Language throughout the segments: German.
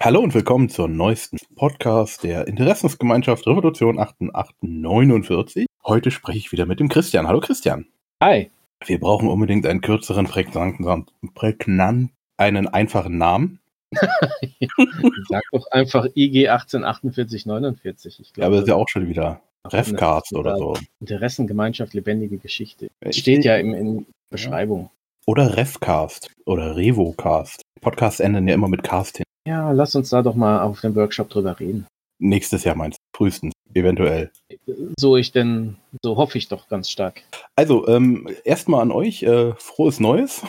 Hallo und willkommen zur neuesten Podcast der Interessensgemeinschaft Revolution 8849. Heute spreche ich wieder mit dem Christian. Hallo Christian. Hi. Wir brauchen unbedingt einen kürzeren, prägnanten, prägnant, einen einfachen Namen. Sag doch einfach IG 184849. Ich glaube, ja, aber das ist ja auch schon wieder Refcast oder so. Interessengemeinschaft lebendige Geschichte. Das steht ja in, in Beschreibung. Oder Refcast oder Revocast. Podcasts enden ja immer mit Cast hin. Ja, lass uns da doch mal auf dem Workshop drüber reden. Nächstes Jahr meinst du? Frühestens, eventuell. So ich denn, so hoffe ich doch ganz stark. Also, ähm, erstmal an euch, äh, frohes Neues.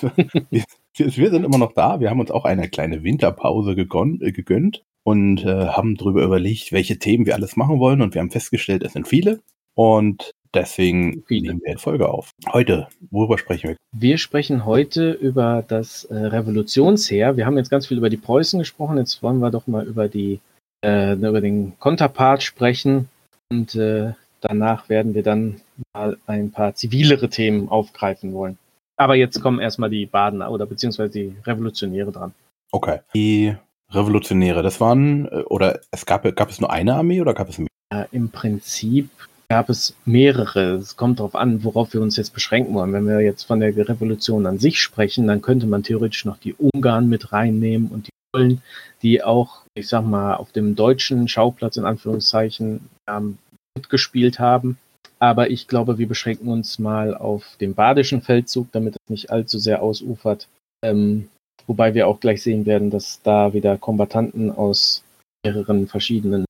wir, wir, sind immer noch da. Wir haben uns auch eine kleine Winterpause gegönnt, äh, gegönnt und äh, haben darüber überlegt, welche Themen wir alles machen wollen. Und wir haben festgestellt, es sind viele. Und Deswegen nehmen wir eine Folge auf. Heute, worüber sprechen wir? Wir sprechen heute über das äh, Revolutionsheer. Wir haben jetzt ganz viel über die Preußen gesprochen. Jetzt wollen wir doch mal über die äh, über den Konterpart sprechen und äh, danach werden wir dann mal ein paar zivilere Themen aufgreifen wollen. Aber jetzt kommen erstmal die Badener oder beziehungsweise die Revolutionäre dran. Okay. Die Revolutionäre, das waren, äh, oder es gab, gab es nur eine Armee oder gab es mehr? Im Prinzip gab es mehrere. Es kommt darauf an, worauf wir uns jetzt beschränken wollen. Wenn wir jetzt von der Revolution an sich sprechen, dann könnte man theoretisch noch die Ungarn mit reinnehmen und die Polen, die auch, ich sag mal, auf dem deutschen Schauplatz in Anführungszeichen ähm, mitgespielt haben. Aber ich glaube, wir beschränken uns mal auf den badischen Feldzug, damit es nicht allzu sehr ausufert. Ähm, wobei wir auch gleich sehen werden, dass da wieder Kombatanten aus mehreren verschiedenen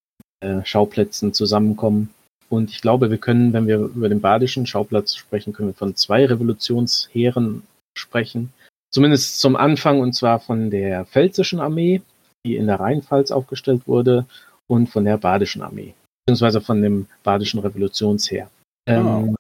äh, Schauplätzen zusammenkommen und ich glaube, wir können, wenn wir über den badischen Schauplatz sprechen, können wir von zwei Revolutionsheeren sprechen. Zumindest zum Anfang, und zwar von der pfälzischen Armee, die in der Rheinpfalz aufgestellt wurde, und von der badischen Armee, beziehungsweise von dem badischen Revolutionsheer. Ah, ähm.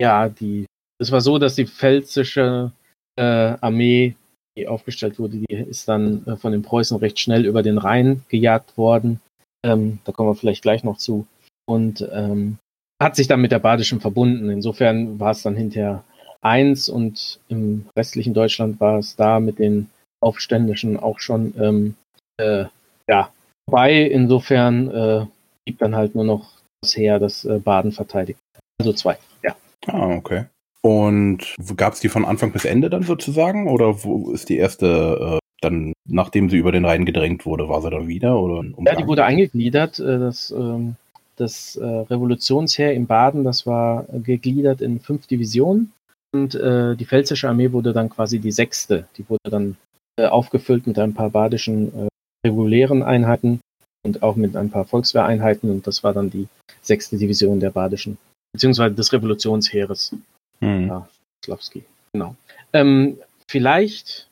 Ja, die, es war so, dass die pfälzische äh, Armee, die aufgestellt wurde, die ist dann äh, von den Preußen recht schnell über den Rhein gejagt worden. Ähm, da kommen wir vielleicht gleich noch zu und ähm, hat sich dann mit der Badischen verbunden. Insofern war es dann hinterher eins und im restlichen Deutschland war es da mit den Aufständischen auch schon ähm, äh, ja vorbei. Insofern äh, blieb dann halt nur noch das Heer, das äh, Baden verteidigt. Also zwei, ja. Ah, okay. Und gab es die von Anfang bis Ende dann sozusagen? Oder wo ist die erste äh, dann, nachdem sie über den Rhein gedrängt wurde, war sie dann wieder? Oder ja, die wurde eingegliedert. Äh, das ähm, das äh, Revolutionsheer in Baden, das war gegliedert in fünf Divisionen und äh, die pfälzische Armee wurde dann quasi die sechste. Die wurde dann äh, aufgefüllt mit ein paar badischen äh, regulären Einheiten und auch mit ein paar Volkswehreinheiten und das war dann die sechste Division der badischen, beziehungsweise des Revolutionsheeres. Mhm. Ja, Slawski, genau. Ähm, vielleicht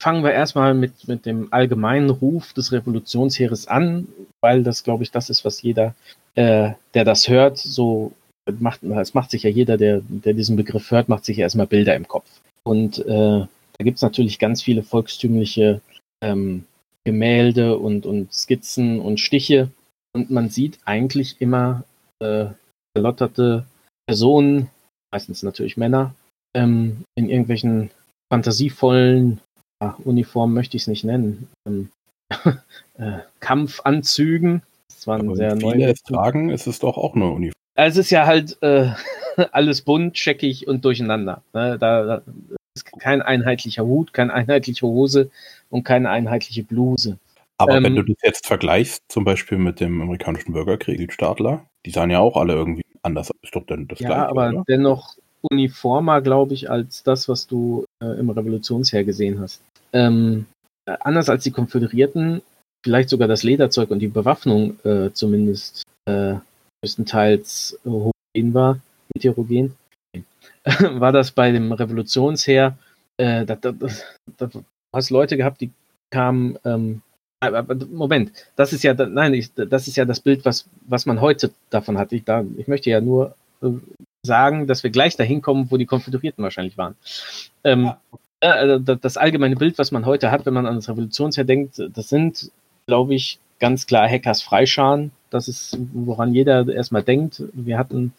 fangen wir erstmal mit, mit dem allgemeinen Ruf des Revolutionsheeres an, weil das, glaube ich, das ist, was jeder äh, der das hört, so macht, es macht sich ja jeder, der, der diesen Begriff hört, macht sich ja erstmal Bilder im Kopf. Und äh, da gibt es natürlich ganz viele volkstümliche ähm, Gemälde und, und Skizzen und Stiche. Und man sieht eigentlich immer äh, verlotterte Personen, meistens natürlich Männer, ähm, in irgendwelchen fantasievollen ja, Uniformen möchte ich es nicht nennen, ähm, äh, Kampfanzügen zwar ein sehr neues. tragen, ist es doch auch eine Uniform. Also es ist ja halt äh, alles bunt, checkig und durcheinander. Ne? Da, da, ist kein einheitlicher Hut, keine einheitliche Hose und keine einheitliche Bluse. Aber ähm, wenn du das jetzt vergleichst, zum Beispiel mit dem amerikanischen Bürgerkrieg, die Stadler, die sahen ja auch alle irgendwie anders. Ist doch denn das ja, gleiche, aber oder? dennoch uniformer, glaube ich, als das, was du äh, im Revolutionsheer gesehen hast. Ähm, äh, anders als die Konföderierten vielleicht sogar das Lederzeug und die Bewaffnung äh, zumindest äh, größtenteils homogen war, heterogen, war das bei dem Revolutionsheer, äh, da, da, da, du hast Leute gehabt, die kamen, ähm, Moment, das ist ja, nein, ich, das ist ja das Bild, was, was man heute davon hat. Ich, da, ich möchte ja nur äh, sagen, dass wir gleich dahin kommen, wo die Konföderierten wahrscheinlich waren. Ähm, ja. Äh, das allgemeine Bild, was man heute hat, wenn man an das Revolutionsheer denkt, das sind glaube ich, ganz klar Hackers Freischaren. Das ist, woran jeder erstmal denkt. Wir hatten,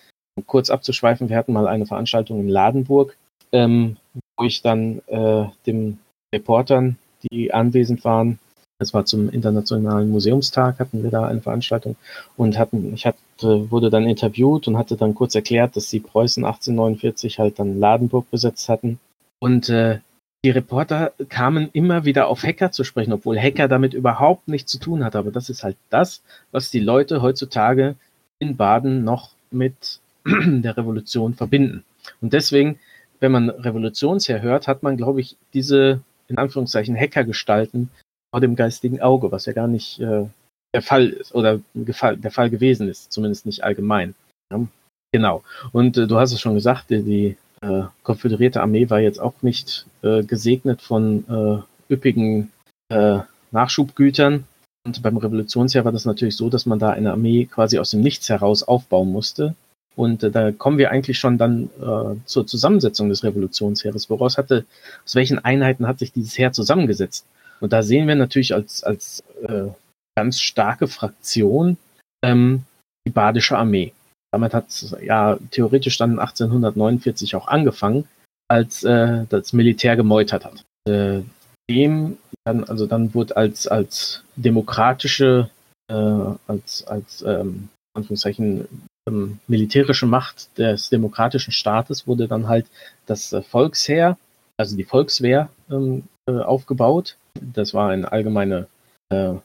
kurz abzuschweifen, wir hatten mal eine Veranstaltung in Ladenburg, ähm, wo ich dann äh, dem Reportern, die anwesend waren, Das war zum Internationalen Museumstag, hatten wir da eine Veranstaltung und hatten, ich hatte, wurde dann interviewt und hatte dann kurz erklärt, dass die Preußen 1849 halt dann Ladenburg besetzt hatten. Und äh, die Reporter kamen immer wieder auf Hacker zu sprechen, obwohl Hacker damit überhaupt nichts zu tun hat. Aber das ist halt das, was die Leute heutzutage in Baden noch mit der Revolution verbinden. Und deswegen, wenn man Revolutionsherr hört, hat man, glaube ich, diese in Anführungszeichen Hackergestalten vor dem geistigen Auge, was ja gar nicht äh, der Fall ist oder der Fall gewesen ist, zumindest nicht allgemein. Ja? Genau. Und äh, du hast es schon gesagt, die, die äh, konföderierte Armee war jetzt auch nicht äh, gesegnet von äh, üppigen äh, Nachschubgütern. Und beim Revolutionsjahr war das natürlich so, dass man da eine Armee quasi aus dem Nichts heraus aufbauen musste. Und äh, da kommen wir eigentlich schon dann äh, zur Zusammensetzung des Revolutionsheeres. Woraus hatte, aus welchen Einheiten hat sich dieses Heer zusammengesetzt? Und da sehen wir natürlich als, als ganz starke Fraktion ähm, die badische Armee. Damit hat es ja theoretisch dann 1849 auch angefangen, als äh, das Militär gemeutert hat. Äh, dem dann, also dann wurde als, als demokratische, äh, als, als ähm, Anführungszeichen, ähm, militärische Macht des demokratischen Staates wurde dann halt das äh, Volksheer, also die Volkswehr ähm, äh, aufgebaut. Das war eine allgemeine äh,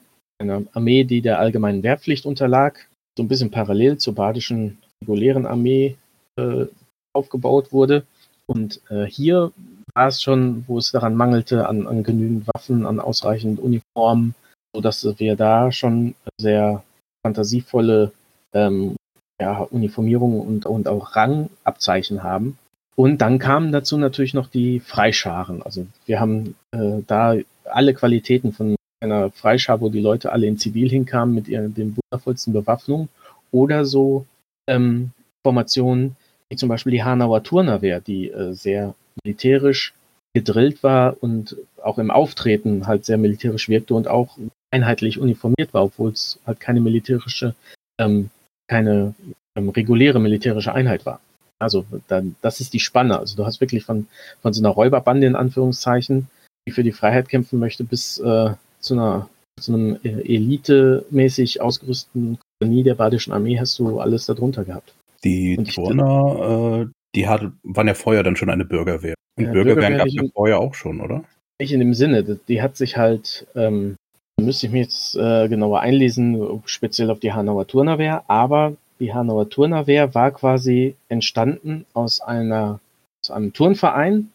eine Armee, die der allgemeinen Wehrpflicht unterlag so ein bisschen parallel zur badischen regulären Armee äh, aufgebaut wurde. Und äh, hier war es schon, wo es daran mangelte, an, an genügend Waffen, an ausreichend Uniformen, sodass wir da schon sehr fantasievolle ähm, ja, Uniformierungen und, und auch Rangabzeichen haben. Und dann kamen dazu natürlich noch die Freischaren. Also wir haben äh, da alle Qualitäten von einer Freischar, wo die Leute alle in Zivil hinkamen mit ihren, den wundervollsten Bewaffnungen oder so ähm, Formationen wie zum Beispiel die Hanauer Turnerwehr, die äh, sehr militärisch gedrillt war und auch im Auftreten halt sehr militärisch wirkte und auch einheitlich uniformiert war, obwohl es halt keine militärische, ähm, keine ähm, reguläre militärische Einheit war. Also dann, das ist die Spanne. Also du hast wirklich von, von so einer Räuberbande in Anführungszeichen, die für die Freiheit kämpfen möchte, bis äh, zu einer zu einem elitemäßig ausgerüsteten Kompanie der Badischen Armee hast du alles darunter gehabt. Die Turner, äh, die hat, waren ja vorher dann schon eine Bürgerwehr. Und ja, Bürgerwehren gab es ja vorher auch schon, oder? Nicht in dem Sinne. Die hat sich halt, ähm, müsste ich mir jetzt äh, genauer einlesen, speziell auf die Hanauer Turnerwehr, aber die Hanauer Turnerwehr war quasi entstanden aus einer aus einem Turnverein.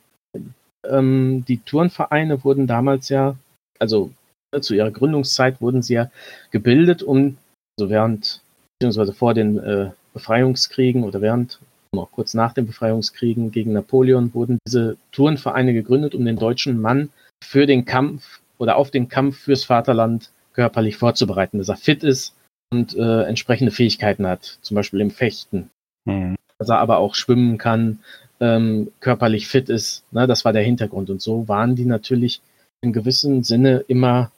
Ähm, die Turnvereine wurden damals ja, also zu ihrer Gründungszeit wurden sie ja gebildet, um so während, beziehungsweise vor den äh, Befreiungskriegen oder während, noch kurz nach den Befreiungskriegen gegen Napoleon, wurden diese Turnvereine gegründet, um den deutschen Mann für den Kampf oder auf den Kampf fürs Vaterland körperlich vorzubereiten, dass er fit ist und äh, entsprechende Fähigkeiten hat, zum Beispiel im Fechten. Mhm. Dass er aber auch schwimmen kann, ähm, körperlich fit ist. Ne, das war der Hintergrund. Und so waren die natürlich in gewissem Sinne immer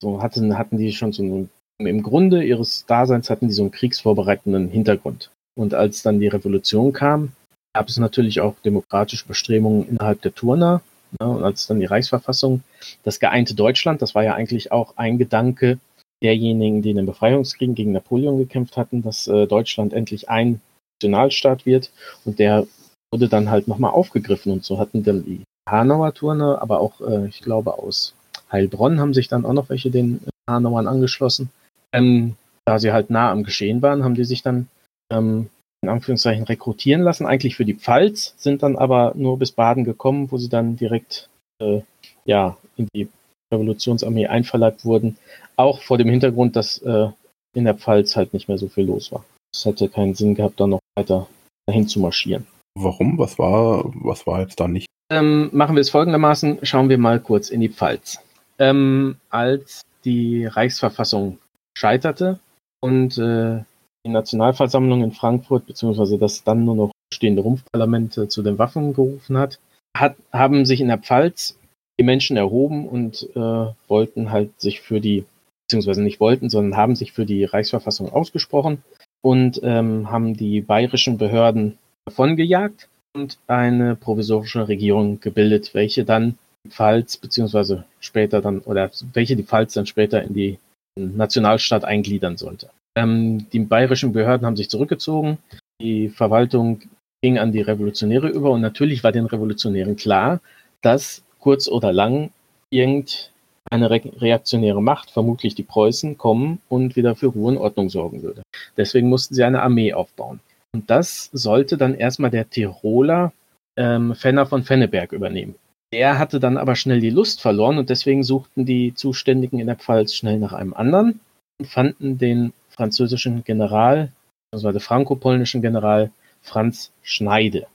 so hatten, hatten die schon so einen, im Grunde ihres Daseins hatten die so einen kriegsvorbereitenden Hintergrund. Und als dann die Revolution kam, gab es natürlich auch demokratische Bestrebungen innerhalb der Turner. Ne, und als dann die Reichsverfassung, das geeinte Deutschland, das war ja eigentlich auch ein Gedanke derjenigen, die in den Befreiungskriegen gegen Napoleon gekämpft hatten, dass äh, Deutschland endlich ein Nationalstaat wird. Und der wurde dann halt nochmal aufgegriffen. Und so hatten dann die Hanauer Turner, aber auch, äh, ich glaube, aus Heilbronn haben sich dann auch noch welche den Hanauern angeschlossen. Ähm, da sie halt nah am Geschehen waren, haben die sich dann ähm, in Anführungszeichen rekrutieren lassen, eigentlich für die Pfalz, sind dann aber nur bis Baden gekommen, wo sie dann direkt äh, ja, in die Revolutionsarmee einverleibt wurden. Auch vor dem Hintergrund, dass äh, in der Pfalz halt nicht mehr so viel los war. Es hätte keinen Sinn gehabt, da noch weiter dahin zu marschieren. Warum? Was war, was war jetzt da nicht? Ähm, machen wir es folgendermaßen, schauen wir mal kurz in die Pfalz ähm, als die Reichsverfassung scheiterte und äh, die Nationalversammlung in Frankfurt, beziehungsweise das dann nur noch stehende Rumpfparlament äh, zu den Waffen gerufen hat, hat, haben sich in der Pfalz die Menschen erhoben und äh, wollten halt sich für die, beziehungsweise nicht wollten, sondern haben sich für die Reichsverfassung ausgesprochen und ähm, haben die bayerischen Behörden davongejagt und eine provisorische Regierung gebildet, welche dann Pfalz, beziehungsweise später dann, oder welche die Pfalz dann später in die Nationalstaat eingliedern sollte. Ähm, die bayerischen Behörden haben sich zurückgezogen, die Verwaltung ging an die Revolutionäre über und natürlich war den Revolutionären klar, dass kurz oder lang irgendeine re reaktionäre Macht, vermutlich die Preußen, kommen und wieder für Ruhe und Ordnung sorgen würde. Deswegen mussten sie eine Armee aufbauen. Und das sollte dann erstmal der Tiroler ähm, Fenner von Fenneberg übernehmen. Der hatte dann aber schnell die Lust verloren und deswegen suchten die Zuständigen in der Pfalz schnell nach einem anderen und fanden den französischen General, also der franco-polnischen General Franz Schneide.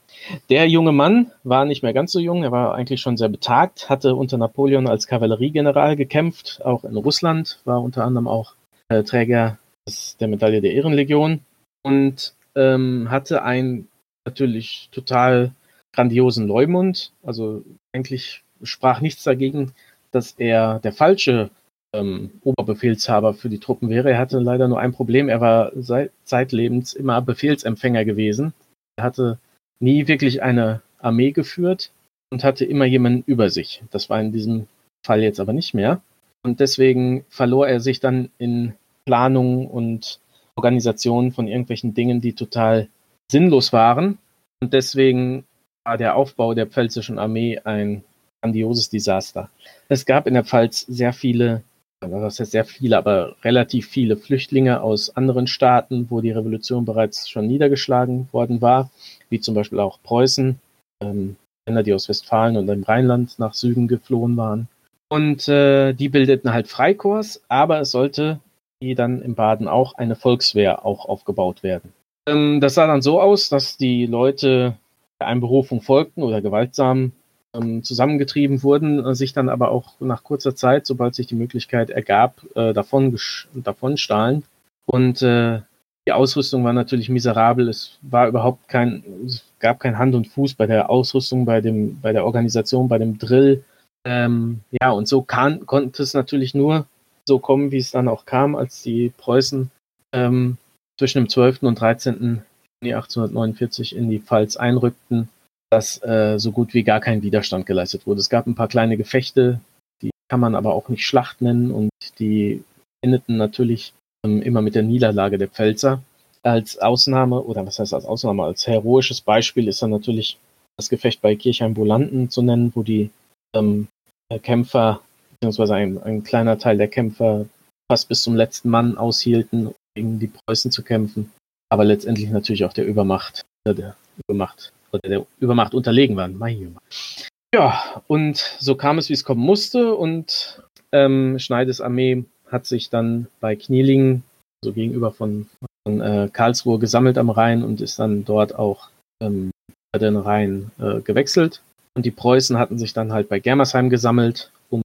Der junge Mann war nicht mehr ganz so jung, er war eigentlich schon sehr betagt, hatte unter Napoleon als Kavalleriegeneral gekämpft, auch in Russland, war unter anderem auch äh, Träger des, der Medaille der Ehrenlegion und ähm, hatte einen natürlich total grandiosen Leumund. Also eigentlich sprach nichts dagegen, dass er der falsche ähm, Oberbefehlshaber für die Truppen wäre. Er hatte leider nur ein Problem. Er war zeitlebens immer Befehlsempfänger gewesen. Er hatte nie wirklich eine Armee geführt und hatte immer jemanden über sich. Das war in diesem Fall jetzt aber nicht mehr. Und deswegen verlor er sich dann in Planungen und Organisationen von irgendwelchen Dingen, die total sinnlos waren. Und deswegen war der Aufbau der pfälzischen Armee ein grandioses Desaster. Es gab in der Pfalz sehr viele, was heißt sehr viele, aber relativ viele Flüchtlinge aus anderen Staaten, wo die Revolution bereits schon niedergeschlagen worden war, wie zum Beispiel auch Preußen, ähm, die aus Westfalen und dem Rheinland nach Süden geflohen waren. Und äh, die bildeten halt Freikorps, aber es sollte wie dann im Baden auch eine Volkswehr auch aufgebaut werden. Ähm, das sah dann so aus, dass die Leute Einberufung folgten oder gewaltsam ähm, zusammengetrieben wurden, äh, sich dann aber auch nach kurzer Zeit, sobald sich die Möglichkeit ergab, äh, davon, davon stahlen. Und äh, die Ausrüstung war natürlich miserabel. Es war überhaupt kein, es gab kein Hand und Fuß bei der Ausrüstung, bei dem, bei der Organisation, bei dem Drill. Ähm, ja, und so kann, konnte es natürlich nur so kommen, wie es dann auch kam, als die Preußen ähm, zwischen dem 12. und 13. Juni 1849 in die Pfalz einrückten, dass äh, so gut wie gar kein Widerstand geleistet wurde. Es gab ein paar kleine Gefechte, die kann man aber auch nicht Schlacht nennen und die endeten natürlich ähm, immer mit der Niederlage der Pfälzer. Als Ausnahme, oder was heißt als Ausnahme, als heroisches Beispiel ist dann natürlich das Gefecht bei Kirchheim-Bolanden zu nennen, wo die ähm, Kämpfer beziehungsweise ein, ein kleiner Teil der Kämpfer fast bis zum letzten Mann aushielten, gegen die Preußen zu kämpfen, aber letztendlich natürlich auch der Übermacht, äh, der Übermacht oder der Übermacht unterlegen waren. Mein ja, und so kam es, wie es kommen musste, und ähm, Schneides Armee hat sich dann bei Knielingen, so gegenüber von, von äh, Karlsruhe, gesammelt am Rhein und ist dann dort auch ähm, den Rhein äh, gewechselt. Und die Preußen hatten sich dann halt bei Germersheim gesammelt, um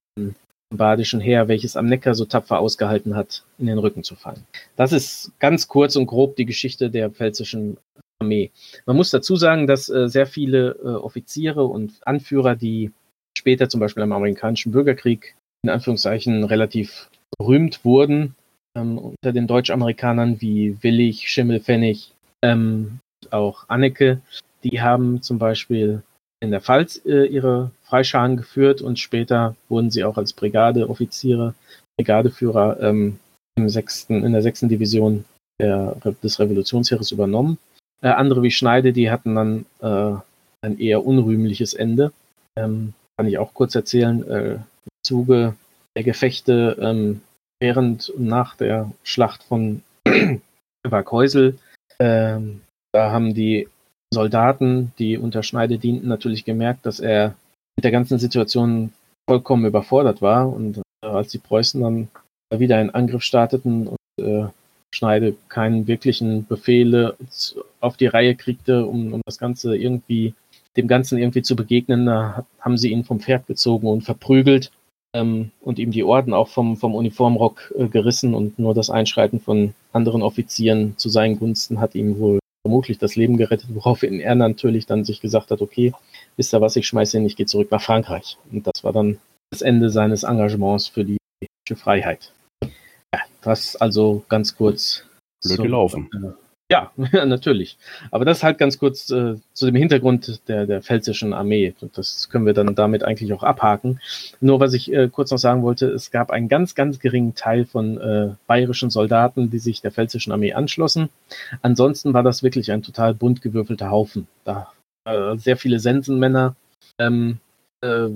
badischen Heer, welches am Neckar so tapfer ausgehalten hat, in den Rücken zu fallen. Das ist ganz kurz und grob die Geschichte der pfälzischen Armee. Man muss dazu sagen, dass äh, sehr viele äh, Offiziere und Anführer, die später zum Beispiel am amerikanischen Bürgerkrieg in Anführungszeichen relativ berühmt wurden, ähm, unter den Deutschamerikanern wie Willig, Schimmelpfennig, ähm, auch Anneke, die haben zum Beispiel in der Pfalz äh, ihre Freischaren geführt und später wurden sie auch als Brigadeoffiziere, Brigadeführer ähm, im sechsten, in der sechsten Division der, des Revolutionsheeres übernommen. Äh, andere wie Schneide, die hatten dann äh, ein eher unrühmliches Ende. Ähm, kann ich auch kurz erzählen. Äh, Im Zuge der Gefechte ähm, während und nach der Schlacht von Waghäusel, ähm, da haben die Soldaten, die unter Schneide dienten, natürlich gemerkt, dass er mit der ganzen Situation vollkommen überfordert war. Und äh, als die Preußen dann wieder einen Angriff starteten und äh, Schneide keinen wirklichen Befehle auf die Reihe kriegte, um, um das Ganze irgendwie, dem Ganzen irgendwie zu begegnen, da haben sie ihn vom Pferd gezogen und verprügelt ähm, und ihm die Orden auch vom, vom Uniformrock äh, gerissen und nur das Einschreiten von anderen Offizieren zu seinen Gunsten hat ihm wohl vermutlich das Leben gerettet, woraufhin er natürlich dann sich gesagt hat, okay, wisst ihr was, ich schmeiße ihn, ich gehe zurück nach Frankreich. Und das war dann das Ende seines Engagements für die Freiheit. Ja, das also ganz kurz. Blöd gelaufen. Äh, Ja, natürlich. Aber das halt ganz kurz äh, zu dem Hintergrund der, der pfälzischen Armee. Das können wir dann damit eigentlich auch abhaken. Nur was ich äh, kurz noch sagen wollte, es gab einen ganz, ganz geringen Teil von äh, bayerischen Soldaten, die sich der pfälzischen Armee anschlossen. Ansonsten war das wirklich ein total bunt gewürfelter Haufen. Da äh, sehr viele Sensenmänner, ähm, äh,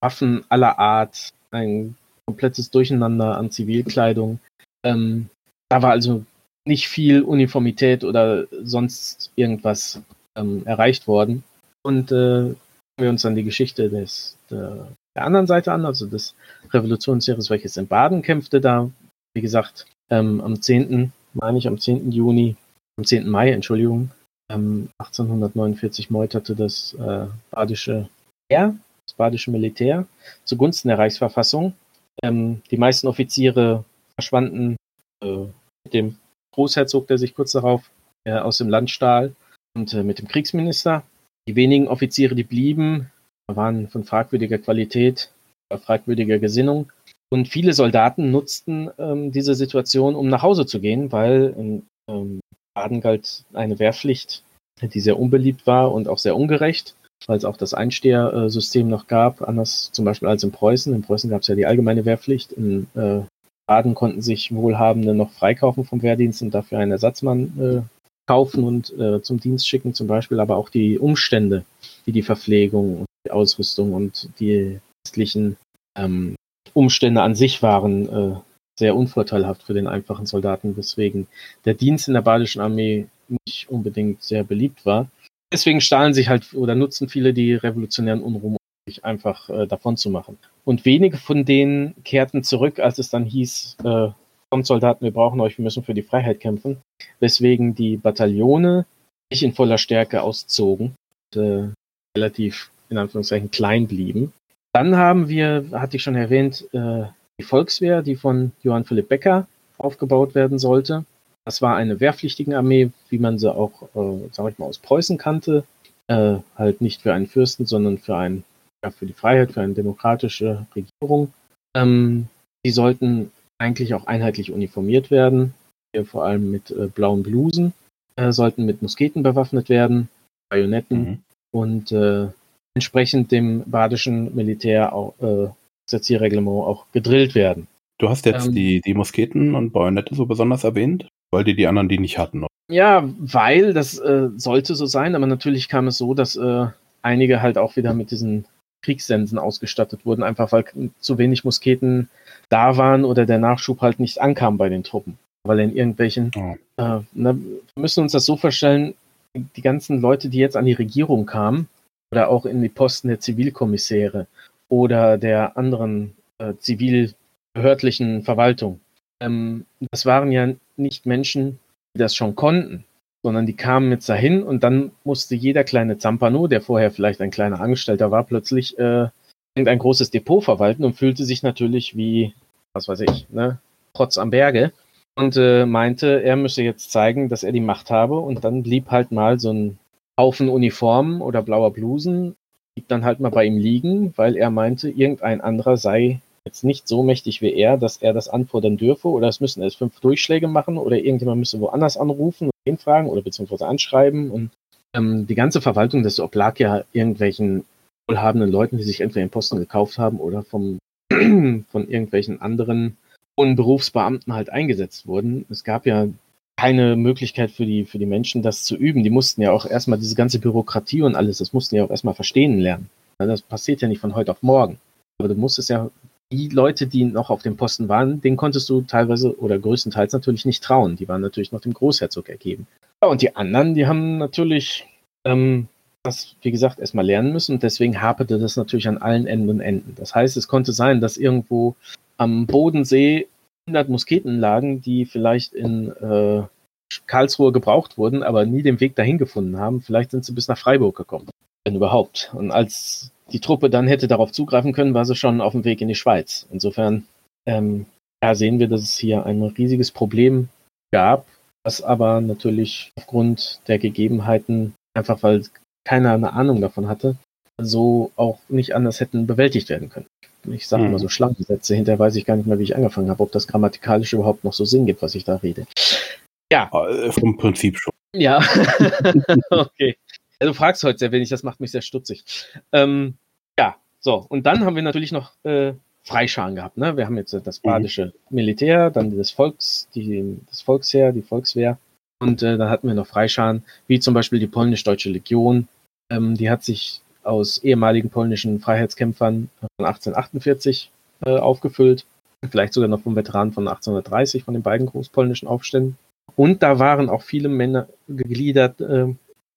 Waffen aller Art, ein komplettes Durcheinander an Zivilkleidung. Ähm, da war also nicht viel Uniformität oder sonst irgendwas ähm, erreicht worden. Und äh, wir uns dann die Geschichte des, der, der, anderen Seite an, also des Revolutionsjahres, welches in Baden kämpfte, da, wie gesagt, ähm, am 10., meine ich, am 10. Juni, am 10. Mai, Entschuldigung, ähm, 1849 meuterte das äh, badische Heer, das badische Militär, zugunsten der Reichsverfassung. Ähm, die meisten Offiziere verschwanden äh, mit dem Großherzog, der sich kurz darauf äh, aus dem Land stahl, und äh, mit dem Kriegsminister. Die wenigen Offiziere, die blieben, waren von fragwürdiger Qualität, fragwürdiger Gesinnung. Und viele Soldaten nutzten ähm, diese Situation, um nach Hause zu gehen, weil in ähm, Baden galt eine Wehrpflicht, die sehr unbeliebt war und auch sehr ungerecht, weil es auch das Einstehersystem noch gab, anders zum Beispiel als in Preußen. In Preußen gab es ja die allgemeine Wehrpflicht, in äh, Baden konnten sich Wohlhabende noch freikaufen vom Wehrdienst und dafür einen Ersatzmann äh, kaufen und äh, zum Dienst schicken, zum Beispiel, aber auch die Umstände, wie die Verpflegung und die Ausrüstung und die restlichen ähm, Umstände an sich waren äh, sehr unvorteilhaft für den einfachen Soldaten, weswegen der Dienst in der badischen Armee nicht unbedingt sehr beliebt war. Deswegen stahlen sich halt oder nutzen viele die revolutionären Unruhen, einfach äh, davon zu machen. Und wenige von denen kehrten zurück, als es dann hieß, äh, kommt Soldaten, wir brauchen euch, wir müssen für die Freiheit kämpfen. Weswegen die Bataillone nicht in voller Stärke auszogen und äh, relativ in Anführungszeichen klein blieben. Dann haben wir, hatte ich schon erwähnt, äh, die Volkswehr, die von Johann Philipp Becker aufgebaut werden sollte. Das war eine wehrpflichtigen Armee, wie man sie auch, äh, sag ich mal, aus Preußen kannte. Äh, halt nicht für einen Fürsten, sondern für ein ja, für die Freiheit, für eine demokratische Regierung. Ähm, die sollten eigentlich auch einheitlich uniformiert werden, hier vor allem mit äh, blauen Blusen, äh, sollten mit Musketen bewaffnet werden, Bajonetten mhm. und äh, entsprechend dem badischen Militär auch, äh, Exerzierreglement auch gedrillt werden. Du hast jetzt ähm, die, die Musketen und Bajonette so besonders erwähnt, weil die die anderen die nicht hatten. Oder? Ja, weil das äh, sollte so sein, aber natürlich kam es so, dass äh, einige halt auch wieder mit diesen Kriegssensen ausgestattet wurden, einfach weil zu wenig Musketen da waren oder der Nachschub halt nicht ankam bei den Truppen. Weil in irgendwelchen, oh. äh, ne, wir müssen uns das so vorstellen, die ganzen Leute, die jetzt an die Regierung kamen oder auch in die Posten der Zivilkommissäre oder der anderen äh, zivilbehördlichen Verwaltung, ähm, das waren ja nicht Menschen, die das schon konnten sondern die kamen jetzt dahin und dann musste jeder kleine Zampano, der vorher vielleicht ein kleiner Angestellter war, plötzlich äh, ein großes Depot verwalten und fühlte sich natürlich wie, was weiß ich, ne, Trotz am Berge. Und äh, meinte, er müsse jetzt zeigen, dass er die Macht habe. Und dann blieb halt mal so ein Haufen Uniformen oder blauer Blusen, blieb dann halt mal bei ihm liegen, weil er meinte, irgendein anderer sei jetzt nicht so mächtig wie er, dass er das anfordern dürfe oder es müssen erst fünf Durchschläge machen oder irgendjemand müsse woanders anrufen fragen oder beziehungsweise anschreiben. Und ähm, die ganze Verwaltung das oblag ja irgendwelchen wohlhabenden Leuten, die sich entweder den Posten gekauft haben oder vom, von irgendwelchen anderen hohen Berufsbeamten halt eingesetzt wurden. Es gab ja keine Möglichkeit für die, für die Menschen, das zu üben. Die mussten ja auch erstmal diese ganze Bürokratie und alles, das mussten ja auch erstmal verstehen lernen. Das passiert ja nicht von heute auf morgen. Aber du musstest ja die Leute, die noch auf dem Posten waren, denen konntest du teilweise oder größtenteils natürlich nicht trauen. Die waren natürlich noch dem Großherzog ergeben. Ja, und die anderen, die haben natürlich ähm, das, wie gesagt, erstmal lernen müssen und deswegen haperte das natürlich an allen Enden und Enden. Das heißt, es konnte sein, dass irgendwo am Bodensee 100 Musketen lagen, die vielleicht in äh, Karlsruhe gebraucht wurden, aber nie den Weg dahin gefunden haben. Vielleicht sind sie bis nach Freiburg gekommen, wenn überhaupt. Und als die Truppe dann hätte darauf zugreifen können, war sie schon auf dem Weg in die Schweiz. Insofern ähm, ja, sehen wir, dass es hier ein riesiges Problem gab, was aber natürlich aufgrund der Gegebenheiten, einfach weil keiner eine Ahnung davon hatte, so auch nicht anders hätten bewältigt werden können. Ich sage immer so Schlangensätze, hinterher weiß ich gar nicht mehr, wie ich angefangen habe, ob das grammatikalisch überhaupt noch so Sinn gibt, was ich da rede. Ja. Äh, vom Prinzip schon. Ja, okay. Du fragst heute sehr wenig, das macht mich sehr stutzig. Ähm, ja, so, und dann haben wir natürlich noch äh, Freischaren gehabt. Ne? Wir haben jetzt das mhm. badische Militär, dann das Volks, die, das Volksheer, die Volkswehr. Und äh, dann hatten wir noch Freischaren, wie zum Beispiel die polnisch-deutsche Legion. Ähm, die hat sich aus ehemaligen polnischen Freiheitskämpfern von 1848 äh, aufgefüllt. Vielleicht sogar noch vom Veteranen von 1830, von den beiden großpolnischen Aufständen. Und da waren auch viele Männer gegliedert, äh,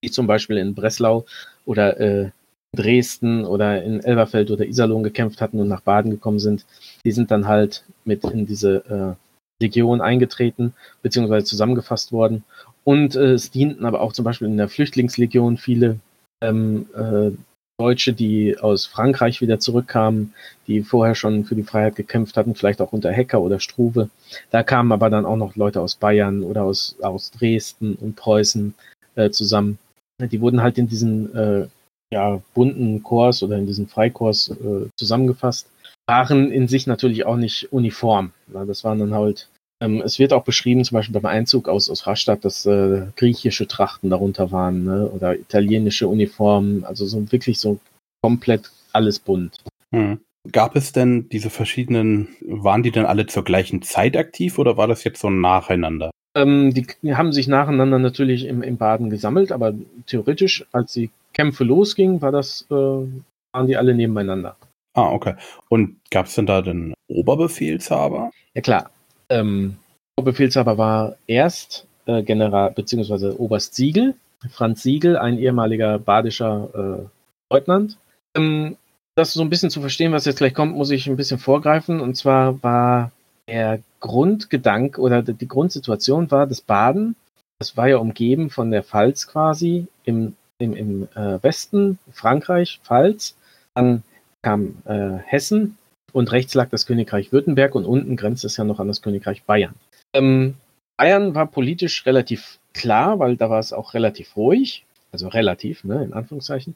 die zum Beispiel in Breslau oder äh, Dresden oder in Elberfeld oder Iserlohn gekämpft hatten und nach Baden gekommen sind, die sind dann halt mit in diese äh, Legion eingetreten, beziehungsweise zusammengefasst worden. Und äh, es dienten aber auch zum Beispiel in der Flüchtlingslegion viele ähm, äh, Deutsche, die aus Frankreich wieder zurückkamen, die vorher schon für die Freiheit gekämpft hatten, vielleicht auch unter Hecker oder Struve. Da kamen aber dann auch noch Leute aus Bayern oder aus, aus Dresden und Preußen äh, zusammen. Die wurden halt in diesen äh, ja, bunten Kurs oder in diesen Freikurs äh, zusammengefasst, waren in sich natürlich auch nicht uniform. Ja, das waren dann halt, ähm, es wird auch beschrieben, zum Beispiel beim Einzug aus, aus Rastatt, dass äh, griechische Trachten darunter waren ne, oder italienische Uniformen, also so wirklich so komplett alles bunt. Hm. Gab es denn diese verschiedenen, waren die denn alle zur gleichen Zeit aktiv oder war das jetzt so nacheinander? Ähm, die haben sich nacheinander natürlich im, im Baden gesammelt, aber theoretisch, als die Kämpfe losgingen, war das, äh, waren die alle nebeneinander. Ah, okay. Und gab es denn da den Oberbefehlshaber? Ja klar. Ähm, Oberbefehlshaber war erst äh, General bzw. Oberst Siegel, Franz Siegel, ein ehemaliger badischer äh, Leutnant. Ähm, das so ein bisschen zu verstehen, was jetzt gleich kommt, muss ich ein bisschen vorgreifen. Und zwar war der Grundgedanke oder die Grundsituation war, das Baden, das war ja umgeben von der Pfalz quasi im im, im äh, Westen Frankreich, Pfalz, dann kam äh, Hessen und rechts lag das Königreich Württemberg und unten grenzt es ja noch an das Königreich Bayern. Ähm, Bayern war politisch relativ klar, weil da war es auch relativ ruhig, also relativ, ne, in Anführungszeichen.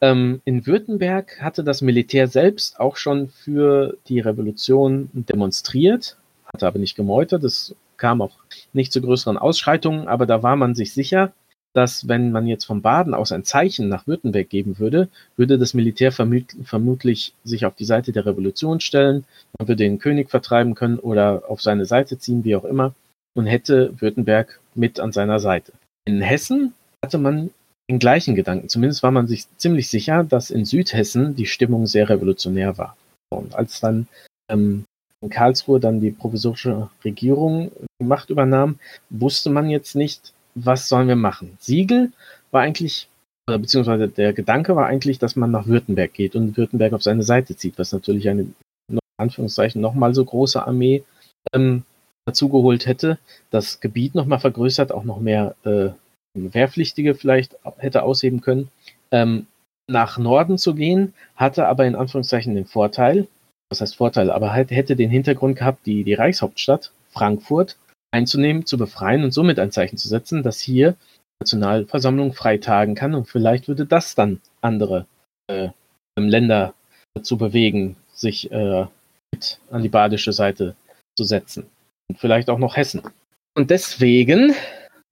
Ähm, in Württemberg hatte das Militär selbst auch schon für die Revolution demonstriert, hatte aber nicht gemeutert. Es kam auch nicht zu größeren Ausschreitungen, aber da war man sich sicher, dass wenn man jetzt vom Baden aus ein Zeichen nach Württemberg geben würde, würde das Militär vermutlich sich auf die Seite der Revolution stellen, man würde den König vertreiben können oder auf seine Seite ziehen, wie auch immer, und hätte Württemberg mit an seiner Seite. In Hessen hatte man den gleichen Gedanken. Zumindest war man sich ziemlich sicher, dass in Südhessen die Stimmung sehr revolutionär war. Und als dann ähm, in Karlsruhe dann die provisorische Regierung die Macht übernahm, wusste man jetzt nicht, was sollen wir machen? Siegel war eigentlich, oder beziehungsweise der Gedanke war eigentlich, dass man nach Württemberg geht und Württemberg auf seine Seite zieht, was natürlich eine, in Anführungszeichen, nochmal so große Armee ähm, dazugeholt hätte, das Gebiet nochmal vergrößert, auch noch mehr äh, Wehrpflichtige vielleicht hätte ausheben können. Ähm, nach Norden zu gehen, hatte aber in Anführungszeichen den Vorteil, was heißt Vorteil, aber hätte den Hintergrund gehabt, die, die Reichshauptstadt Frankfurt einzunehmen, zu befreien und somit ein Zeichen zu setzen, dass hier die Nationalversammlung freitagen kann und vielleicht würde das dann andere äh, Länder dazu bewegen, sich äh, mit an die badische Seite zu setzen. Und vielleicht auch noch Hessen. Und deswegen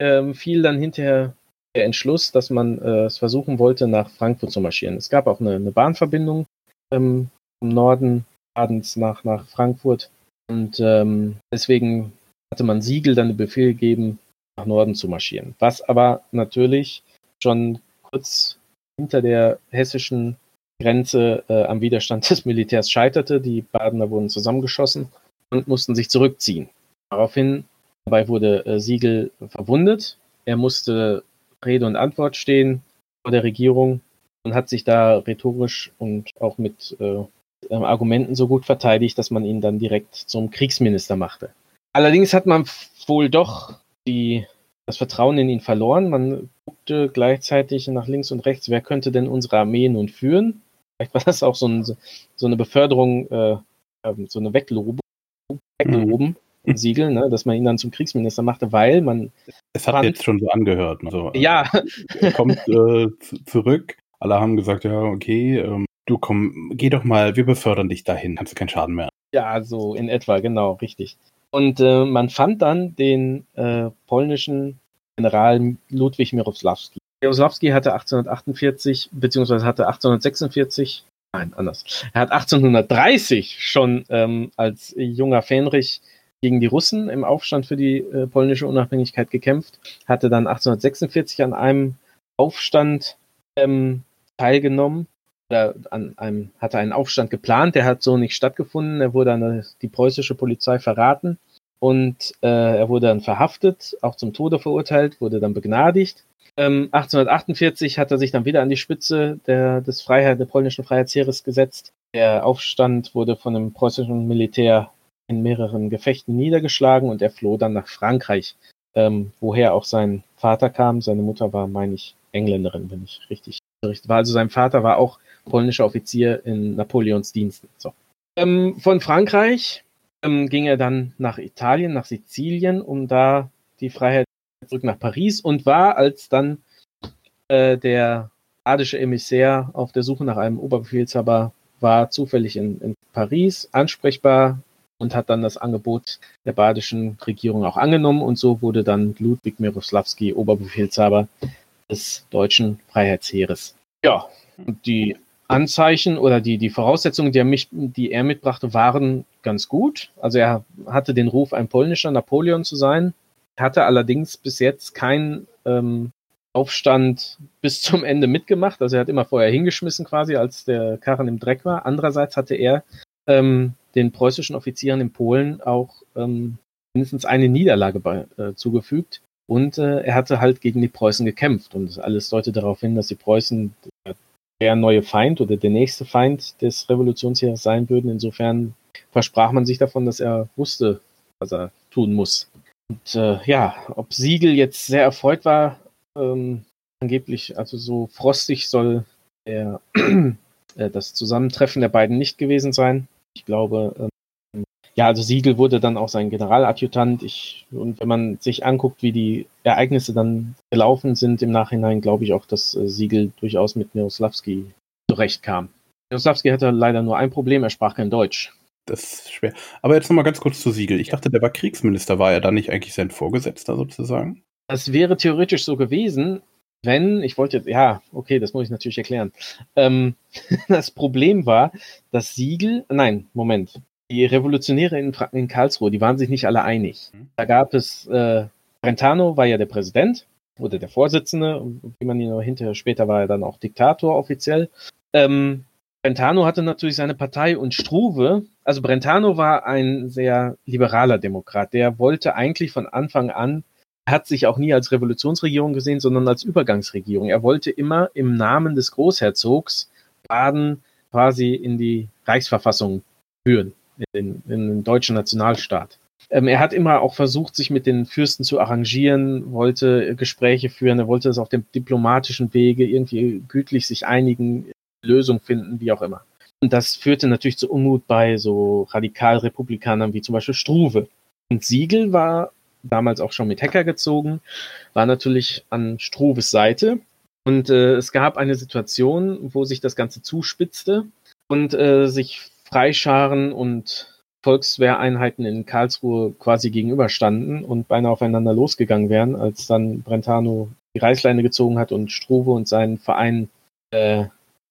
ähm, fiel dann hinterher der Entschluss, dass man äh, es versuchen wollte, nach Frankfurt zu marschieren. Es gab auch eine, eine Bahnverbindung ähm, vom Norden Badens nach, nach Frankfurt. Und ähm, deswegen hatte man Siegel dann den Befehl gegeben, nach Norden zu marschieren. Was aber natürlich schon kurz hinter der hessischen Grenze äh, am Widerstand des Militärs scheiterte. Die Badener wurden zusammengeschossen und mussten sich zurückziehen. Daraufhin dabei wurde äh, Siegel verwundet. Er musste Rede und Antwort stehen vor der Regierung und hat sich da rhetorisch und auch mit äh, Argumenten so gut verteidigt, dass man ihn dann direkt zum Kriegsminister machte. Allerdings hat man wohl doch die, das Vertrauen in ihn verloren. Man guckte gleichzeitig nach links und rechts, wer könnte denn unsere Armee nun führen? Vielleicht war das auch so, ein, so eine Beförderung, äh, ähm, so eine Weglobung, Wegloben, mhm. Siegel, ne, dass man ihn dann zum Kriegsminister machte, weil man. Es hat fand, jetzt schon so angehört. Also, ja. Er kommt äh, zurück. Alle haben gesagt, ja, okay, ähm, du komm, geh doch mal, wir befördern dich dahin, kannst du keinen Schaden mehr. Ja, so in etwa, genau, richtig. Und äh, man fand dann den äh, polnischen General Ludwig Mirosławski. Mirosławski hatte 1848, beziehungsweise hatte 1846, nein, anders. Er hat 1830 schon ähm, als junger Fähnrich gegen die Russen im Aufstand für die äh, polnische Unabhängigkeit gekämpft, hatte dann 1846 an einem Aufstand ähm, teilgenommen oder an einem, hatte einen Aufstand geplant, der hat so nicht stattgefunden. Er wurde an die preußische Polizei verraten und äh, er wurde dann verhaftet, auch zum Tode verurteilt, wurde dann begnadigt. Ähm, 1848 hat er sich dann wieder an die Spitze der, des Freiheit, der polnischen Freiheitsheeres gesetzt. Der Aufstand wurde von dem preußischen Militär in mehreren Gefechten niedergeschlagen und er floh dann nach Frankreich, ähm, woher auch sein Vater kam. Seine Mutter war, meine ich, Engländerin, wenn ich richtig war. Also sein Vater war auch polnischer Offizier in Napoleons Diensten. So. Ähm, von Frankreich ähm, ging er dann nach Italien, nach Sizilien, um da die Freiheit zurück nach Paris und war, als dann äh, der adische Emissär auf der Suche nach einem Oberbefehlshaber war, zufällig in, in Paris ansprechbar und hat dann das Angebot der badischen Regierung auch angenommen und so wurde dann Ludwig Mirosławski Oberbefehlshaber des deutschen Freiheitsheeres. Ja, die Anzeichen oder die, die Voraussetzungen, die er, mich, die er mitbrachte, waren ganz gut. Also er hatte den Ruf, ein polnischer Napoleon zu sein, hatte allerdings bis jetzt keinen ähm, Aufstand bis zum Ende mitgemacht. Also er hat immer vorher hingeschmissen quasi, als der Karren im Dreck war. Andererseits hatte er ähm, den preußischen Offizieren in Polen auch ähm, mindestens eine Niederlage bei, äh, zugefügt. Und äh, er hatte halt gegen die Preußen gekämpft. Und alles deutet darauf hin, dass die Preußen der neue Feind oder der nächste Feind des Revolutionsheeres sein würden. Insofern versprach man sich davon, dass er wusste, was er tun muss. Und äh, ja, ob Siegel jetzt sehr erfreut war, ähm, angeblich, also so frostig soll der, äh, das Zusammentreffen der beiden nicht gewesen sein. Ich glaube, ähm, ja, also Siegel wurde dann auch sein Generaladjutant. Ich, und wenn man sich anguckt, wie die Ereignisse dann gelaufen sind im Nachhinein, glaube ich auch, dass äh, Siegel durchaus mit Miroslavski zurechtkam. Miroslavski hatte leider nur ein Problem, er sprach kein Deutsch. Das ist schwer. Aber jetzt nochmal ganz kurz zu Siegel. Ich dachte, der war Kriegsminister. War er dann nicht eigentlich sein Vorgesetzter sozusagen? Das wäre theoretisch so gewesen, wenn, ich wollte, ja, okay, das muss ich natürlich erklären. Ähm, das Problem war, dass Siegel, nein, Moment, die Revolutionäre in, in, Karlsruhe, die waren sich nicht alle einig. Mhm. Da gab es, äh, Brentano war ja der Präsident oder der Vorsitzende, wie man ihn noch hinterher, später war er dann auch Diktator offiziell. Ähm, Brentano hatte natürlich seine Partei und Struve, also Brentano war ein sehr liberaler Demokrat, der wollte eigentlich von Anfang an hat sich auch nie als Revolutionsregierung gesehen, sondern als Übergangsregierung. Er wollte immer im Namen des Großherzogs Baden quasi in die Reichsverfassung führen, in, in den deutschen Nationalstaat. Ähm, er hat immer auch versucht, sich mit den Fürsten zu arrangieren, wollte Gespräche führen, er wollte es auf dem diplomatischen Wege irgendwie gütlich sich einigen, Lösung finden, wie auch immer. Und das führte natürlich zu Unmut bei so Radikalrepublikanern wie zum Beispiel Struve. Und Siegel war damals auch schon mit Hacker gezogen, war natürlich an Struves Seite. Und äh, es gab eine Situation, wo sich das Ganze zuspitzte und äh, sich Freischaren und Volkswehreinheiten in Karlsruhe quasi gegenüberstanden und beinahe aufeinander losgegangen wären, als dann Brentano die Reißleine gezogen hat und Struve und seinen Verein äh,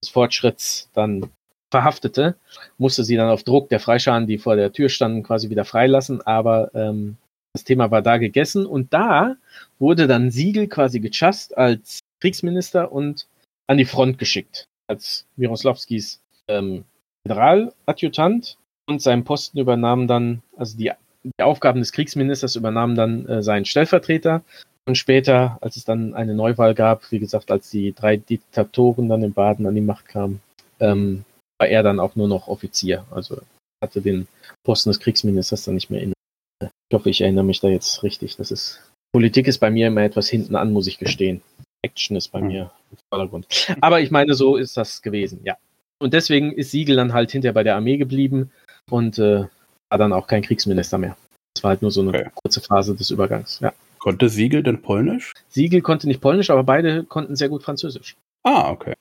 des Fortschritts dann verhaftete, musste sie dann auf Druck der Freischaren, die vor der Tür standen, quasi wieder freilassen. Aber ähm, das Thema war da gegessen und da wurde dann Siegel quasi gechast als Kriegsminister und an die Front geschickt, als Miroslavskis ähm, Generaladjutant und seinen Posten übernahm dann, also die, die Aufgaben des Kriegsministers übernahm dann äh, sein Stellvertreter und später, als es dann eine Neuwahl gab, wie gesagt, als die drei Diktatoren dann in Baden an die Macht kamen, ähm, war er dann auch nur noch Offizier, also hatte den Posten des Kriegsministers dann nicht mehr inne. Ich hoffe, ich erinnere mich da jetzt richtig. Das ist Politik ist bei mir immer etwas hinten an, muss ich gestehen. Action ist bei mir im Vordergrund. Aber ich meine, so ist das gewesen, ja. Und deswegen ist Siegel dann halt hinterher bei der Armee geblieben und äh, war dann auch kein Kriegsminister mehr. Das war halt nur so eine okay. kurze Phase des Übergangs, ja. Konnte Siegel denn Polnisch? Siegel konnte nicht Polnisch, aber beide konnten sehr gut Französisch. Ah, okay.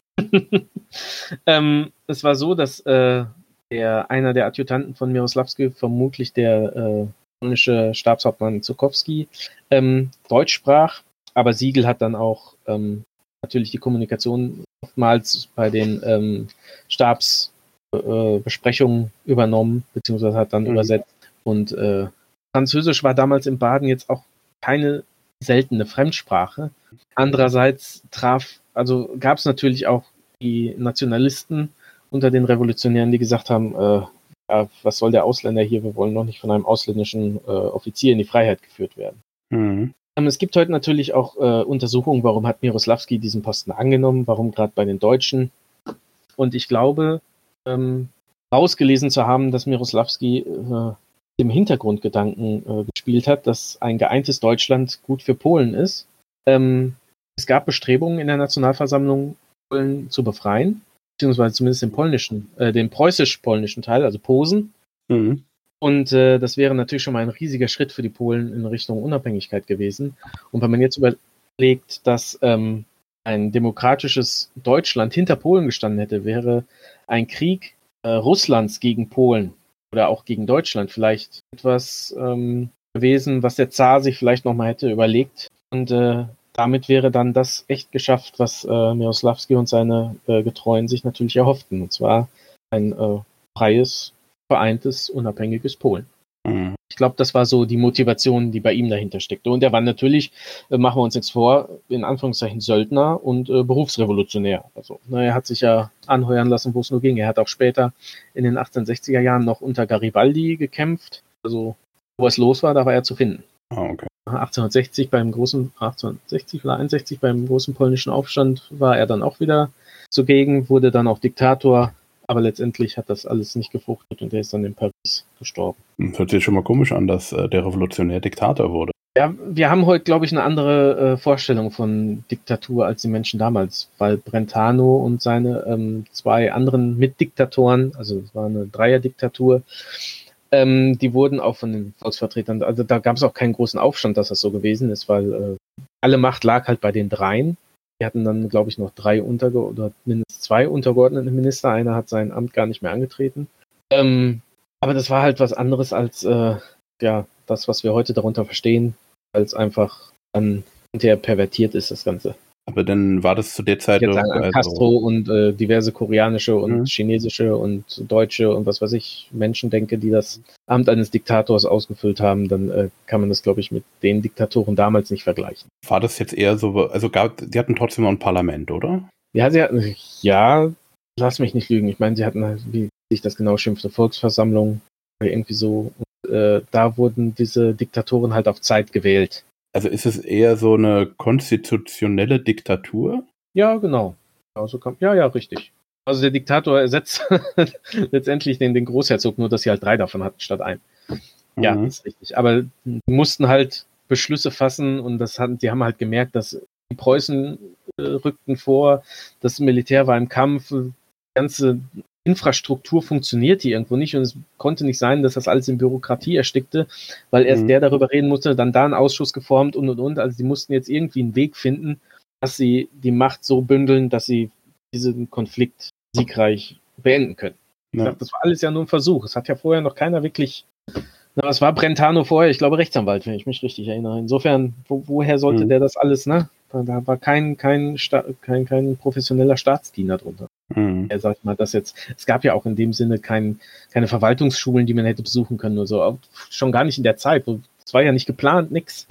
ähm, es war so, dass äh, der, einer der Adjutanten von Miroslavski, vermutlich der äh, polnische Stabshauptmann Zukowski, ähm, Deutsch sprach aber Siegel hat dann auch ähm, natürlich die Kommunikation oftmals bei den ähm, Stabsbesprechungen äh, übernommen, beziehungsweise hat dann mhm. übersetzt. Und äh, Französisch war damals im Baden jetzt auch keine seltene Fremdsprache. Andererseits traf, also gab es natürlich auch die Nationalisten unter den Revolutionären, die gesagt haben, äh, ja, was soll der Ausländer hier? Wir wollen noch nicht von einem ausländischen äh, Offizier in die Freiheit geführt werden. Mhm. Ähm, es gibt heute natürlich auch äh, Untersuchungen, warum hat Miroslavski diesen Posten angenommen, warum gerade bei den Deutschen. Und ich glaube, ähm, ausgelesen zu haben, dass Miroslavski äh, dem Hintergrundgedanken äh, gespielt hat, dass ein geeintes Deutschland gut für Polen ist. Ähm, es gab Bestrebungen in der Nationalversammlung, Polen zu befreien, beziehungsweise zumindest den polnischen, äh, den preußisch-polnischen Teil, also Posen. Mhm. Und äh, das wäre natürlich schon mal ein riesiger Schritt für die Polen in Richtung Unabhängigkeit gewesen. Und wenn man jetzt überlegt, dass ähm, ein demokratisches Deutschland hinter Polen gestanden hätte, wäre ein Krieg äh, Russlands gegen Polen oder auch gegen Deutschland vielleicht etwas ähm, gewesen, was der Zar sich vielleicht nochmal hätte überlegt. Und äh, damit wäre dann das echt geschafft, was äh, Miroslavski und seine äh, Getreuen sich natürlich erhofften. Und zwar ein äh, freies vereintes, unabhängiges Polen. Mhm. Ich glaube, das war so die Motivation, die bei ihm dahinter steckte. Und er war natürlich, äh, machen wir uns jetzt vor, in Anführungszeichen Söldner und äh, Berufsrevolutionär. Also, na, er hat sich ja anheuern lassen, wo es nur ging. Er hat auch später in den 1860er Jahren noch unter Garibaldi gekämpft. Also, wo es los war, da war er zu finden. Oh, okay. 1860 beim großen, 1860 oder 61 beim großen polnischen Aufstand war er dann auch wieder zugegen, wurde dann auch Diktator aber letztendlich hat das alles nicht gefruchtet und er ist dann in Paris gestorben. Hm, hört sich schon mal komisch an, dass äh, der Revolutionär Diktator wurde. Ja, wir haben heute, glaube ich, eine andere äh, Vorstellung von Diktatur als die Menschen damals, weil Brentano und seine ähm, zwei anderen Mitdiktatoren, also es war eine Dreierdiktatur, ähm, die wurden auch von den Volksvertretern, also da gab es auch keinen großen Aufstand, dass das so gewesen ist, weil äh, alle Macht lag halt bei den dreien die hatten dann, glaube ich, noch drei Unterge oder mindestens zwei untergeordnete Minister. Einer hat sein Amt gar nicht mehr angetreten. Ähm, aber das war halt was anderes als äh, ja, das, was wir heute darunter verstehen, als einfach dann hinterher pervertiert ist, das Ganze. Aber dann war das zu der Zeit. Jetzt sagen, also Castro und äh, diverse koreanische und mhm. chinesische und deutsche und was weiß ich, Menschen denke, die das Amt eines Diktators ausgefüllt haben, dann äh, kann man das, glaube ich, mit den Diktatoren damals nicht vergleichen. War das jetzt eher so, also gab, die hatten trotzdem noch ein Parlament, oder? Ja, sie hatten, ja, lass mich nicht lügen. Ich meine, sie hatten, halt, wie sich das genau schimpfte, Volksversammlung, irgendwie so. Und, äh, da wurden diese Diktatoren halt auf Zeit gewählt. Also ist es eher so eine konstitutionelle Diktatur? Ja, genau. Also kann, ja, ja, richtig. Also der Diktator ersetzt letztendlich den, den Großherzog, nur dass sie halt drei davon hatten statt ein. Ja, mhm. ist richtig. Aber die mussten halt Beschlüsse fassen und das hatten, die haben halt gemerkt, dass die Preußen rückten vor, das Militär war im Kampf, die ganze Infrastruktur funktionierte irgendwo nicht und es konnte nicht sein, dass das alles in Bürokratie erstickte, weil erst mhm. der darüber reden musste, dann da einen Ausschuss geformt und und und. Also sie mussten jetzt irgendwie einen Weg finden, dass sie die Macht so bündeln, dass sie diesen Konflikt siegreich beenden können. Ja. Dachte, das war alles ja nur ein Versuch. Es hat ja vorher noch keiner wirklich. Na, was war Brentano vorher? Ich glaube Rechtsanwalt, wenn ich mich richtig erinnere. Insofern, wo, woher sollte mhm. der das alles, ne? Da war kein, kein, kein, kein professioneller Staatsdiener drunter. Mhm. Er sagt mal, dass jetzt, es gab ja auch in dem Sinne kein, keine Verwaltungsschulen, die man hätte besuchen können oder so. Schon gar nicht in der Zeit. Es war ja nicht geplant, nix.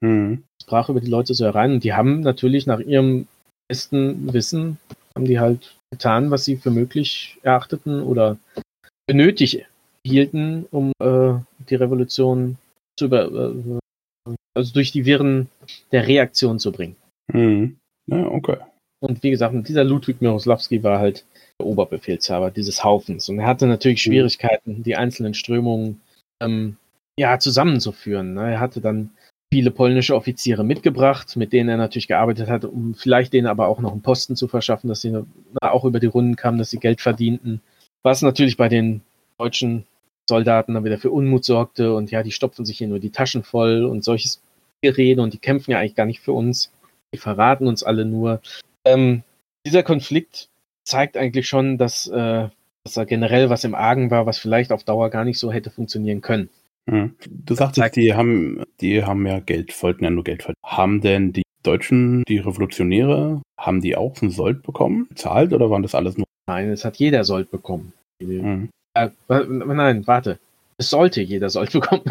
Mhm. Es brach über die Leute so herein und die haben natürlich nach ihrem besten Wissen, haben die halt getan, was sie für möglich erachteten oder benötigt hielten, um äh, die Revolution zu über, äh, also durch die Wirren der Reaktion zu bringen. Mhm. Ja, okay. Und wie gesagt, dieser Ludwig Miroslawski war halt der Oberbefehlshaber dieses Haufens. Und er hatte natürlich mhm. Schwierigkeiten, die einzelnen Strömungen ähm, ja, zusammenzuführen. Ne? Er hatte dann viele polnische Offiziere mitgebracht, mit denen er natürlich gearbeitet hat, um vielleicht denen aber auch noch einen Posten zu verschaffen, dass sie auch über die Runden kamen, dass sie Geld verdienten. Was natürlich bei den deutschen Soldaten dann wieder für Unmut sorgte und ja, die stopfen sich hier nur die Taschen voll und solches Gerede und die kämpfen ja eigentlich gar nicht für uns die verraten uns alle nur. Ähm, dieser Konflikt zeigt eigentlich schon, dass, äh, dass da generell was im Argen war, was vielleicht auf Dauer gar nicht so hätte funktionieren können. Mhm. Du sagtest, die haben, die haben ja Geld, wollten ja nur Geld verdienen. Haben denn die Deutschen, die Revolutionäre, haben die auch einen Sold bekommen, bezahlt oder waren das alles nur? Nein, es hat jeder Sold bekommen. Mhm. Äh, nein, warte. Es sollte jeder Sold bekommen.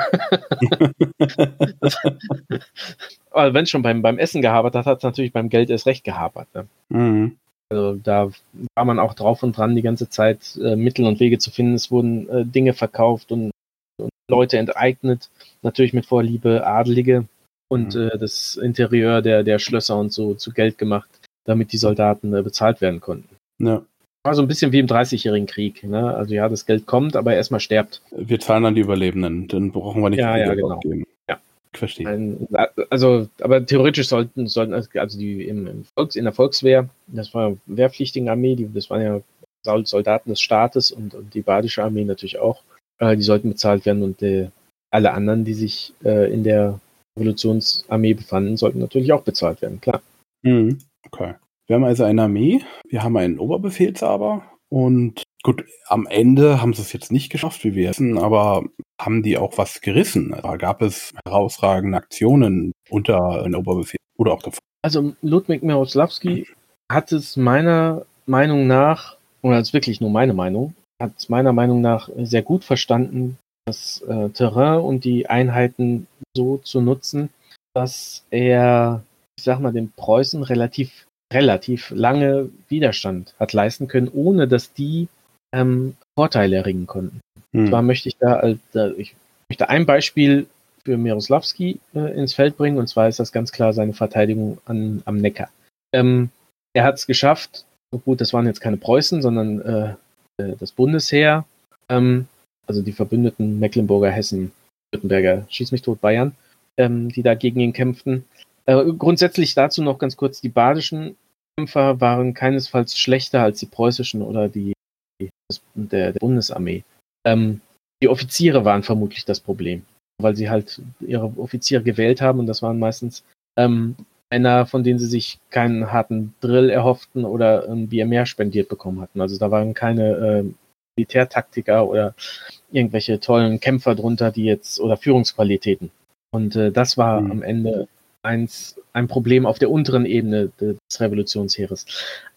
Aber wenn es schon beim, beim Essen gehabert hat, hat es natürlich beim Geld erst recht gehabert. Ne? Mhm. Also da war man auch drauf und dran, die ganze Zeit äh, Mittel und Wege zu finden. Es wurden äh, Dinge verkauft und, und, Leute enteignet, natürlich mit Vorliebe Adelige und mhm. äh, das Interieur der, der Schlösser und so zu Geld gemacht, damit die Soldaten äh, bezahlt werden konnten. Ja. War so ein bisschen wie im Dreißigjährigen Krieg. Ne? Also ja, das Geld kommt, aber erstmal stirbt. Wir zahlen an die Überlebenden, dann brauchen wir nicht ja, ja, genau. Geben. Ja. Verstehe. Ein, also, aber theoretisch sollten, sollten also die im, im Volks, in der Volkswehr, das war wehrpflichtigen Armee, die, das waren ja Soldaten des Staates und, und die badische Armee natürlich auch, äh, die sollten bezahlt werden und äh, alle anderen, die sich äh, in der Revolutionsarmee befanden, sollten natürlich auch bezahlt werden, klar. Mhm. Okay. Wir haben also eine Armee, wir haben einen Oberbefehlshaber und gut, am Ende haben sie es jetzt nicht geschafft, wie wir wissen, aber haben die auch was gerissen? Da gab es herausragende Aktionen unter einem Oberbefehl oder auch davor. Also Ludwig Miroslawski hat es meiner Meinung nach, oder ist wirklich nur meine Meinung, hat es meiner Meinung nach sehr gut verstanden, das äh, Terrain und die Einheiten so zu nutzen, dass er, ich sag mal, den Preußen relativ, relativ lange Widerstand hat leisten können, ohne dass die ähm, Vorteile erringen konnten. Hm. Zwar möchte ich da, äh, ich möchte ein Beispiel für Miroslawski äh, ins Feld bringen, und zwar ist das ganz klar seine Verteidigung an, am Neckar. Ähm, er hat es geschafft, gut, das waren jetzt keine Preußen, sondern äh, äh, das Bundesheer, ähm, also die Verbündeten Mecklenburger, Hessen, Württemberger, Schieß mich tot, Bayern, ähm, die da gegen ihn kämpften. Äh, grundsätzlich dazu noch ganz kurz, die badischen Kämpfer waren keinesfalls schlechter als die preußischen oder die, der, der Bundesarmee. Ähm, die Offiziere waren vermutlich das Problem, weil sie halt ihre Offiziere gewählt haben und das waren meistens ähm, Männer, von denen sie sich keinen harten Drill erhofften oder ein Bier mehr spendiert bekommen hatten. Also da waren keine äh, Militärtaktiker oder irgendwelche tollen Kämpfer drunter, die jetzt oder Führungsqualitäten. Und äh, das war mhm. am Ende eins, ein Problem auf der unteren Ebene des Revolutionsheeres.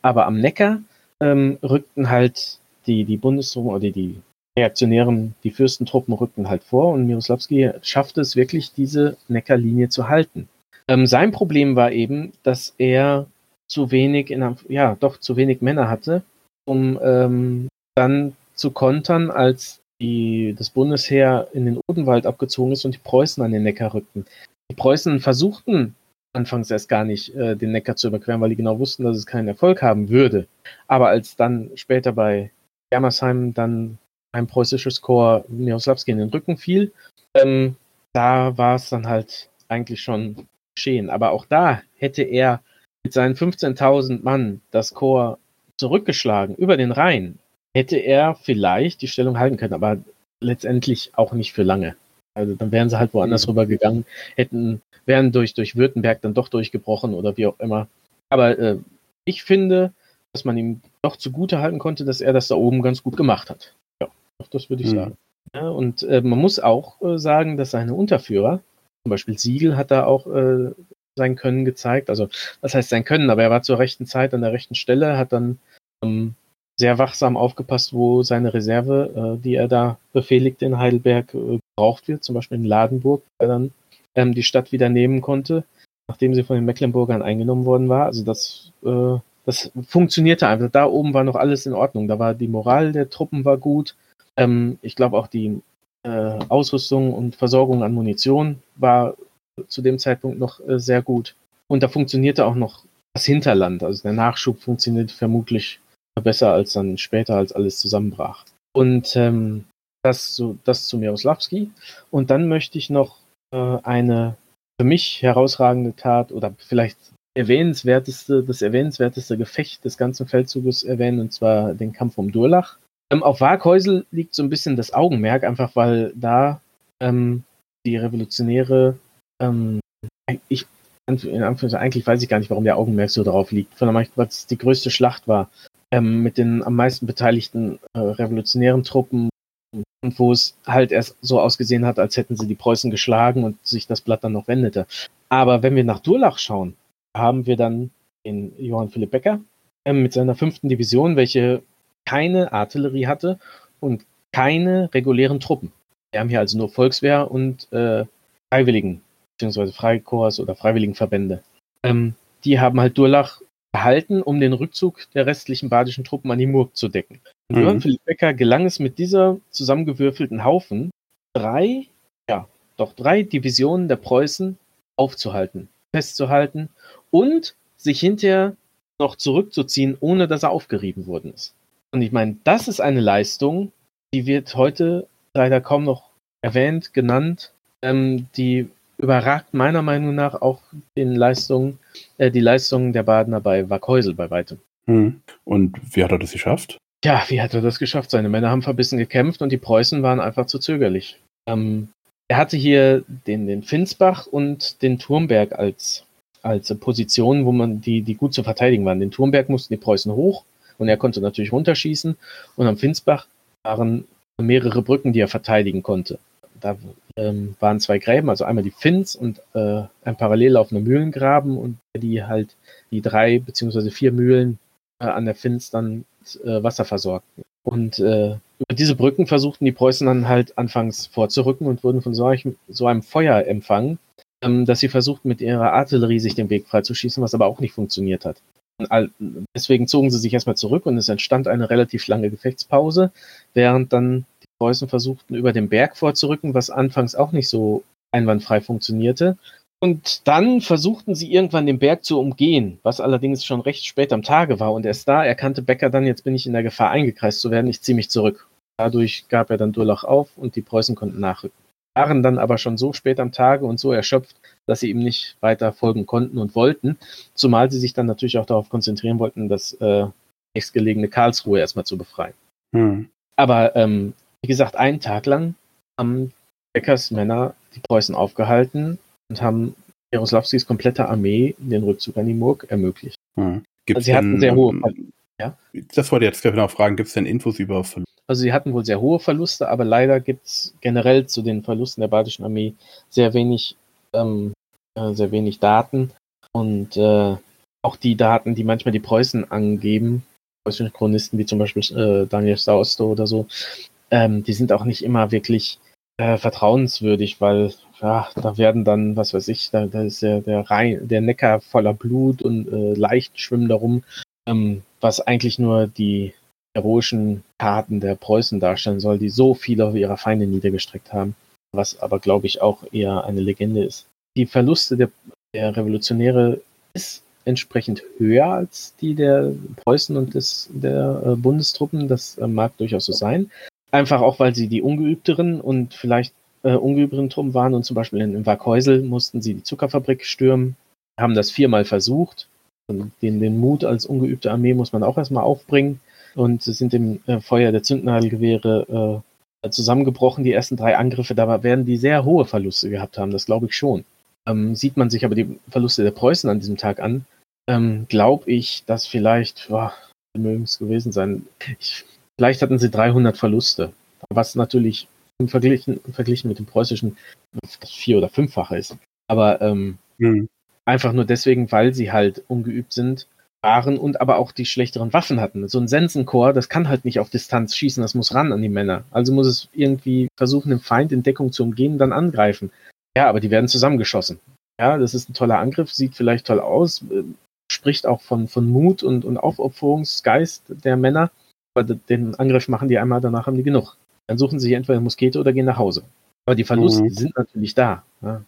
Aber am Neckar ähm, rückten halt die, die Bundesregierung oder die Reaktionären, die Fürstentruppen rückten halt vor und Miroslavski schaffte es wirklich, diese Neckarlinie zu halten. Ähm, sein Problem war eben, dass er zu wenig, in, ja, doch zu wenig Männer hatte, um ähm, dann zu kontern, als die, das Bundesheer in den Odenwald abgezogen ist und die Preußen an den Neckar rückten. Die Preußen versuchten anfangs erst gar nicht, äh, den Neckar zu überqueren, weil die genau wussten, dass es keinen Erfolg haben würde. Aber als dann später bei Germersheim dann ein preußisches Korps Miroslawski in den Rücken fiel, ähm, da war es dann halt eigentlich schon geschehen. Aber auch da hätte er mit seinen 15.000 Mann das Korps zurückgeschlagen über den Rhein, hätte er vielleicht die Stellung halten können, aber letztendlich auch nicht für lange. Also dann wären sie halt woanders mhm. rüber gegangen, hätten, wären durch, durch Württemberg dann doch durchgebrochen oder wie auch immer. Aber äh, ich finde, dass man ihm doch zugute halten konnte, dass er das da oben ganz gut gemacht hat. Ja, das würde ich mhm. sagen. Ja, und äh, man muss auch äh, sagen, dass seine Unterführer, zum Beispiel Siegel hat da auch äh, sein Können gezeigt. Also, was heißt sein Können? Aber er war zur rechten Zeit an der rechten Stelle, hat dann ähm, sehr wachsam aufgepasst, wo seine Reserve, äh, die er da befehligt in Heidelberg, äh, gebraucht wird. Zum Beispiel in Ladenburg, der dann ähm, die Stadt wieder nehmen konnte, nachdem sie von den Mecklenburgern eingenommen worden war. Also das, äh, das funktionierte einfach. Da oben war noch alles in Ordnung. Da war die Moral der Truppen war gut. Ähm, ich glaube auch die äh, Ausrüstung und Versorgung an Munition war zu dem Zeitpunkt noch äh, sehr gut. Und da funktionierte auch noch das Hinterland. Also der Nachschub funktioniert vermutlich besser als dann später, als alles zusammenbrach. Und ähm, das, so, das zu Miroslawski. Und dann möchte ich noch äh, eine für mich herausragende Tat oder vielleicht erwähnenswerteste, das erwähnenswerteste Gefecht des ganzen Feldzuges erwähnen, und zwar den Kampf um Durlach. Ähm, auf Waghäusel liegt so ein bisschen das Augenmerk, einfach weil da ähm, die Revolutionäre, ähm, ich, in Anführungszeichen, eigentlich weiß ich gar nicht, warum der Augenmerk so darauf liegt, von der was die größte Schlacht war, ähm, mit den am meisten beteiligten äh, revolutionären Truppen und wo es halt erst so ausgesehen hat, als hätten sie die Preußen geschlagen und sich das Blatt dann noch wendete. Aber wenn wir nach Durlach schauen, haben wir dann den Johann Philipp Becker äh, mit seiner fünften Division, welche keine Artillerie hatte und keine regulären Truppen. Wir haben hier also nur Volkswehr und äh, Freiwilligen, beziehungsweise Freikorps oder Freiwilligenverbände. Ähm, die haben halt Durlach gehalten, um den Rückzug der restlichen badischen Truppen an die Murg zu decken. Und mhm. Johann Philipp Becker gelang es mit dieser zusammengewürfelten Haufen, drei, ja, doch drei Divisionen der Preußen aufzuhalten, festzuhalten und sich hinterher noch zurückzuziehen, ohne dass er aufgerieben worden ist. Und ich meine, das ist eine Leistung, die wird heute leider kaum noch erwähnt, genannt. Ähm, die überragt meiner Meinung nach auch den Leistungen, äh, die Leistungen der Badener bei Wackhäusel bei weitem. Hm. Und wie hat er das geschafft? Ja, wie hat er das geschafft? Seine Männer haben verbissen gekämpft und die Preußen waren einfach zu zögerlich. Ähm, er hatte hier den, den Finsbach und den Turmberg als, als Positionen, wo man die, die gut zu verteidigen waren. Den Turmberg mussten die Preußen hoch und er konnte natürlich runterschießen. Und am Finsbach waren mehrere Brücken, die er verteidigen konnte. Da ähm, waren zwei Gräben, also einmal die Finns und äh, ein parallel laufender Mühlengraben und die halt die drei beziehungsweise vier Mühlen äh, an der Finns dann äh, Wasser versorgten. Und äh, über diese Brücken versuchten die Preußen dann halt anfangs vorzurücken und wurden von solch, so einem Feuer empfangen, ähm, dass sie versuchten mit ihrer Artillerie sich den Weg freizuschießen, was aber auch nicht funktioniert hat. All, deswegen zogen sie sich erstmal zurück und es entstand eine relativ lange Gefechtspause, während dann Preußen versuchten, über den Berg vorzurücken, was anfangs auch nicht so einwandfrei funktionierte. Und dann versuchten sie irgendwann den Berg zu umgehen, was allerdings schon recht spät am Tage war. Und erst da erkannte Becker dann, jetzt bin ich in der Gefahr eingekreist zu werden, ich ziehe mich zurück. Dadurch gab er dann Durlach auf und die Preußen konnten nachrücken. Waren dann aber schon so spät am Tage und so erschöpft, dass sie ihm nicht weiter folgen konnten und wollten, zumal sie sich dann natürlich auch darauf konzentrieren wollten, das äh, nächstgelegene Karlsruhe erstmal zu befreien. Hm. Aber ähm, wie gesagt, einen Tag lang haben Beckers Männer die Preußen aufgehalten und haben Jaroslawskis komplette Armee den Rückzug an die Murg ermöglicht. Hm. also sie denn, hatten sehr hohe Verluste. Ja? Das wollte ich jetzt genau fragen. Gibt es denn Infos über Verluste? Also sie hatten wohl sehr hohe Verluste, aber leider gibt es generell zu den Verlusten der badischen Armee sehr wenig, ähm, äh, sehr wenig Daten. Und äh, auch die Daten, die manchmal die Preußen angeben, preußische Chronisten wie zum Beispiel äh, Daniel Sausto oder so, ähm, die sind auch nicht immer wirklich äh, vertrauenswürdig, weil ja, da werden dann, was weiß ich, da, da ist der, der, Rhein, der Neckar voller Blut und äh, leicht schwimmen darum, ähm, was eigentlich nur die heroischen Taten der Preußen darstellen soll, die so viele auf ihre Feinde niedergestreckt haben, was aber, glaube ich, auch eher eine Legende ist. Die Verluste der, der Revolutionäre ist entsprechend höher als die der Preußen und des, der äh, Bundestruppen. Das äh, mag durchaus so sein. Einfach auch, weil sie die ungeübteren und vielleicht äh, ungeübteren Truppen waren und zum Beispiel in, in Waghäusel mussten sie die Zuckerfabrik stürmen, haben das viermal versucht. Und den, den Mut als ungeübte Armee muss man auch erstmal aufbringen und sind im äh, Feuer der Zündnadelgewehre äh, zusammengebrochen. Die ersten drei Angriffe, da werden die sehr hohe Verluste gehabt haben, das glaube ich schon. Ähm, sieht man sich aber die Verluste der Preußen an diesem Tag an, ähm, glaube ich, dass vielleicht, boah, mögen es gewesen sein. Ich Vielleicht hatten sie 300 Verluste, was natürlich im Verglichen, verglichen mit dem preußischen vier- oder fünffache ist. Aber ähm, mhm. einfach nur deswegen, weil sie halt ungeübt sind, waren und aber auch die schlechteren Waffen hatten. So ein Sensenkorps, das kann halt nicht auf Distanz schießen, das muss ran an die Männer. Also muss es irgendwie versuchen, den Feind in Deckung zu umgehen, dann angreifen. Ja, aber die werden zusammengeschossen. Ja, das ist ein toller Angriff, sieht vielleicht toll aus, äh, spricht auch von, von Mut und, und Aufopferungsgeist der Männer den Angriff machen die einmal, danach haben die genug. Dann suchen sie sich entweder Muskete oder gehen nach Hause. Aber die Verluste mhm. sind natürlich da. Ja.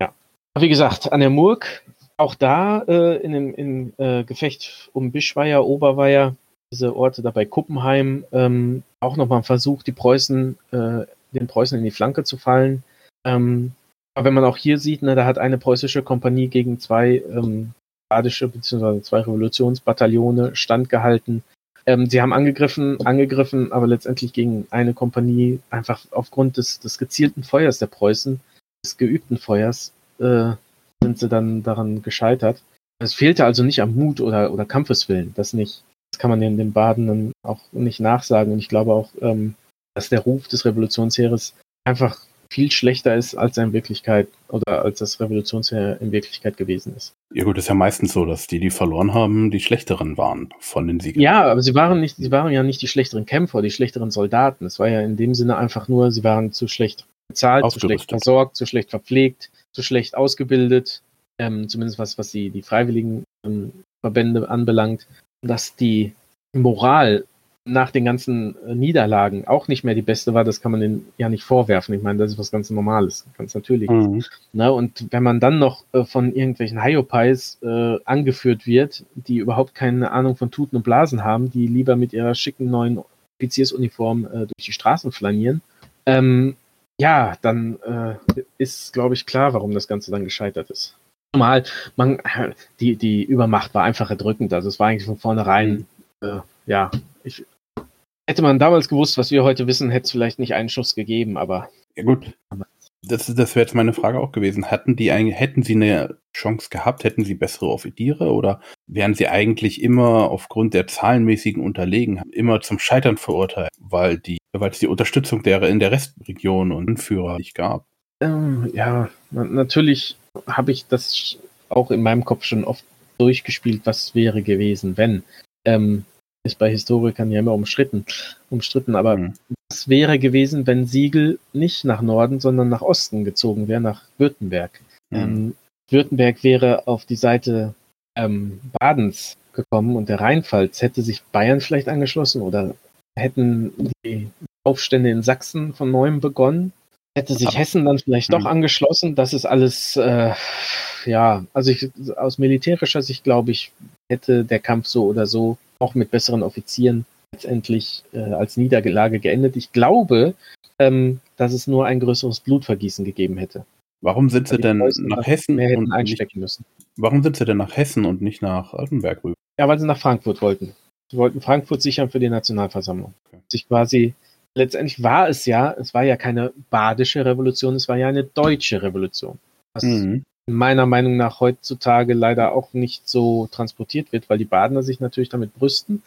ja. Wie gesagt, an der Murg, auch da äh, in dem in, äh, Gefecht um Bischweier, Oberweier, diese Orte da bei Kuppenheim, ähm, auch nochmal ein Versuch, die Preußen, äh, den Preußen in die Flanke zu fallen. Ähm, aber wenn man auch hier sieht, ne, da hat eine preußische Kompanie gegen zwei ähm, badische bzw. zwei Revolutionsbataillone standgehalten. Ähm, sie haben angegriffen, angegriffen, aber letztendlich gegen eine Kompanie einfach aufgrund des, des gezielten Feuers der Preußen, des geübten Feuers, äh, sind sie dann daran gescheitert. Es fehlte also nicht am Mut oder, oder Kampfeswillen, das nicht. Das kann man den, den Badenden auch nicht nachsagen. Und ich glaube auch, ähm, dass der Ruf des Revolutionsheeres einfach viel schlechter ist, als er in Wirklichkeit oder als das Revolutionsheer in Wirklichkeit gewesen ist. Ja gut, ist ja meistens so, dass die, die verloren haben, die schlechteren waren von den Siegern. Ja, aber sie waren nicht, sie waren ja nicht die schlechteren Kämpfer, die schlechteren Soldaten. Es war ja in dem Sinne einfach nur, sie waren zu schlecht bezahlt, zu schlecht versorgt, zu schlecht verpflegt, zu schlecht ausgebildet, ähm, zumindest was, was die, die freiwilligen ähm, Verbände anbelangt, dass die Moral nach den ganzen äh, Niederlagen auch nicht mehr die beste war, das kann man denen ja nicht vorwerfen. Ich meine, das ist was ganz Normales, ganz natürlich. Mhm. Na, und wenn man dann noch äh, von irgendwelchen Hyopies äh, angeführt wird, die überhaupt keine Ahnung von Tuten und Blasen haben, die lieber mit ihrer schicken neuen Offiziersuniform äh, durch die Straßen flanieren, ähm, ja, dann äh, ist, glaube ich, klar, warum das Ganze dann gescheitert ist. Normal, man, die, die Übermacht war einfach erdrückend. Also es war eigentlich von vornherein, mhm. äh, ja, ich, Hätte man damals gewusst, was wir heute wissen, hätte es vielleicht nicht einen Schuss gegeben, aber. Ja, gut. Das, das wäre jetzt meine Frage auch gewesen. Hatten die eigentlich, hätten sie eine Chance gehabt, hätten sie bessere Offiziere oder wären sie eigentlich immer aufgrund der zahlenmäßigen Unterlegenheit immer zum Scheitern verurteilt, weil die, weil es die Unterstützung der in der Restregion und Anführer nicht gab? Ähm, ja, natürlich habe ich das auch in meinem Kopf schon oft durchgespielt, was wäre gewesen, wenn. Ähm, ist bei Historikern ja immer umstritten, umstritten. Aber mhm. was wäre gewesen, wenn Siegel nicht nach Norden, sondern nach Osten gezogen wäre, nach Württemberg? Mhm. Ähm, Württemberg wäre auf die Seite ähm, Badens gekommen und der Rheinpfalz hätte sich Bayern vielleicht angeschlossen oder hätten die Aufstände in Sachsen von neuem begonnen. Hätte sich Hessen dann vielleicht doch mhm. angeschlossen. Das ist alles, äh, ja, also ich, aus militärischer Sicht glaube ich, hätte der Kampf so oder so auch mit besseren Offizieren letztendlich äh, als Niederlage geendet. Ich glaube, ähm, dass es nur ein größeres Blutvergießen gegeben hätte. Warum sind sie denn nach Hessen und einstecken nicht, müssen? Warum sind sie denn nach Hessen und nicht nach Altenberg rüber? Ja, weil sie nach Frankfurt wollten. Sie wollten Frankfurt sichern für die Nationalversammlung. Okay. Sich quasi letztendlich war es ja, es war ja keine badische Revolution, es war ja eine deutsche Revolution. Was mhm meiner Meinung nach heutzutage leider auch nicht so transportiert wird, weil die Badener sich natürlich damit brüsten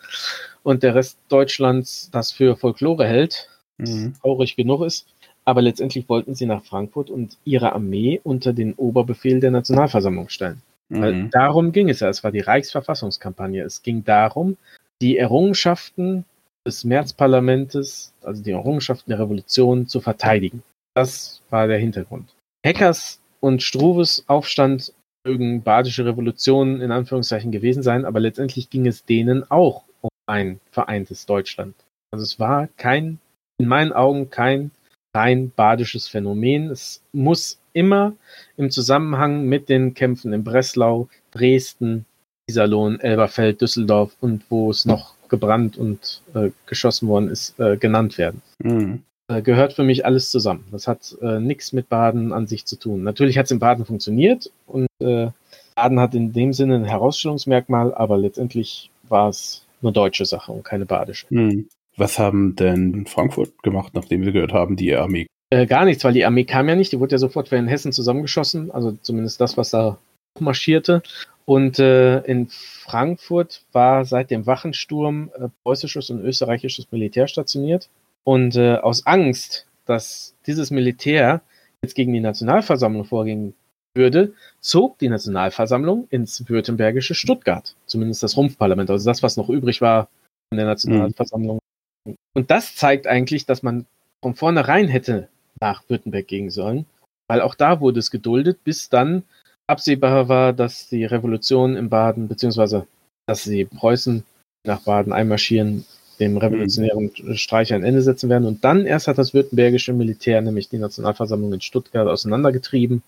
und der Rest Deutschlands das für Folklore hält, mhm. traurig genug ist. Aber letztendlich wollten sie nach Frankfurt und ihre Armee unter den Oberbefehl der Nationalversammlung stellen. Mhm. Weil darum ging es ja. Es war die Reichsverfassungskampagne. Es ging darum, die Errungenschaften des Märzparlamentes, also die Errungenschaften der Revolution zu verteidigen. Das war der Hintergrund. Hackers und Struves Aufstand mögen badische Revolutionen in Anführungszeichen gewesen sein, aber letztendlich ging es denen auch um ein vereintes Deutschland. Also es war kein, in meinen Augen kein rein badisches Phänomen. Es muss immer im Zusammenhang mit den Kämpfen in Breslau, Dresden, Iserlohn, Elberfeld, Düsseldorf und wo es noch gebrannt und äh, geschossen worden ist, äh, genannt werden. Mhm. Äh, gehört für mich alles zusammen. Das hat äh, nichts mit Baden an sich zu tun. Natürlich hat es in Baden funktioniert und äh, Baden hat in dem Sinne ein Herausstellungsmerkmal, aber letztendlich war es eine deutsche Sache und keine badische. Hm. Was haben denn Frankfurt gemacht, nachdem sie gehört haben, die Armee? Äh, gar nichts, weil die Armee kam ja nicht. Die wurde ja sofort für in Hessen zusammengeschossen. Also zumindest das, was da marschierte. Und äh, in Frankfurt war seit dem Wachensturm äh, preußisches und österreichisches Militär stationiert. Und äh, aus Angst, dass dieses Militär jetzt gegen die Nationalversammlung vorgehen würde, zog die Nationalversammlung ins württembergische Stuttgart. Zumindest das Rumpfparlament, also das, was noch übrig war von der Nationalversammlung. Mhm. Und das zeigt eigentlich, dass man von vornherein hätte nach Württemberg gehen sollen, weil auch da wurde es geduldet, bis dann absehbar war, dass die Revolution in Baden, beziehungsweise dass die Preußen nach Baden einmarschieren, dem revolutionären Streich ein Ende setzen werden. Und dann erst hat das württembergische Militär nämlich die Nationalversammlung in Stuttgart auseinandergetrieben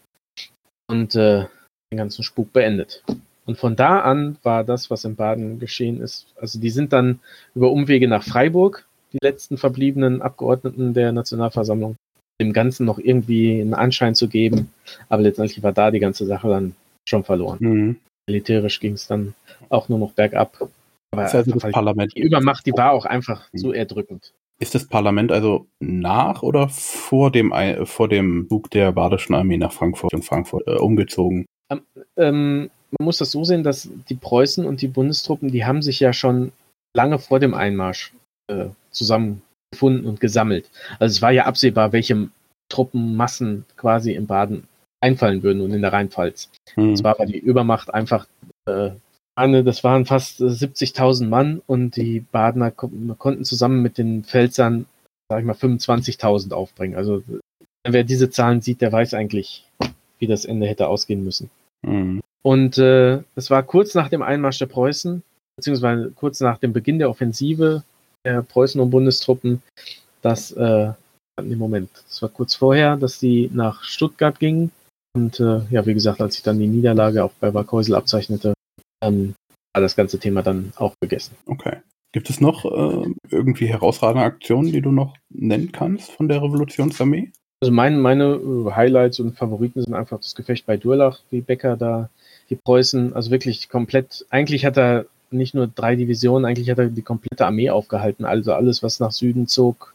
und äh, den ganzen Spuk beendet. Und von da an war das, was in Baden geschehen ist. Also die sind dann über Umwege nach Freiburg, die letzten verbliebenen Abgeordneten der Nationalversammlung, dem Ganzen noch irgendwie einen Anschein zu geben. Aber letztendlich war da die ganze Sache dann schon verloren. Mhm. Militärisch ging es dann auch nur noch bergab. Aber das heißt, das Parlament die Übermacht, die war auch einfach so hm. erdrückend. Ist das Parlament also nach oder vor dem, vor dem Zug der badischen Armee nach Frankfurt und Frankfurt äh, umgezogen? Ähm, ähm, man muss das so sehen, dass die Preußen und die Bundestruppen, die haben sich ja schon lange vor dem Einmarsch äh, zusammengefunden und gesammelt. Also es war ja absehbar, welche Truppenmassen quasi im Baden einfallen würden und in der Rheinpfalz. Mhm. Und zwar war die Übermacht einfach, äh, das waren fast 70.000 Mann und die Badener ko konnten zusammen mit den Pfälzern, sag ich mal, 25.000 aufbringen. Also wer diese Zahlen sieht, der weiß eigentlich, wie das Ende hätte ausgehen müssen. Mhm. Und äh, es war kurz nach dem Einmarsch der Preußen, beziehungsweise kurz nach dem Beginn der Offensive der Preußen und Bundestruppen, dass, äh, im Moment, es war kurz vorher, dass sie nach Stuttgart gingen. Und äh, ja, wie gesagt, als sich dann die Niederlage auch bei Warkäusel abzeichnete, ähm, war das ganze Thema dann auch gegessen. Okay. Gibt es noch äh, irgendwie herausragende Aktionen, die du noch nennen kannst von der Revolutionsarmee? Also mein, meine äh, Highlights und Favoriten sind einfach das Gefecht bei Durlach, wie Becker da die Preußen, also wirklich komplett, eigentlich hat er nicht nur drei Divisionen, eigentlich hat er die komplette Armee aufgehalten, also alles, was nach Süden zog,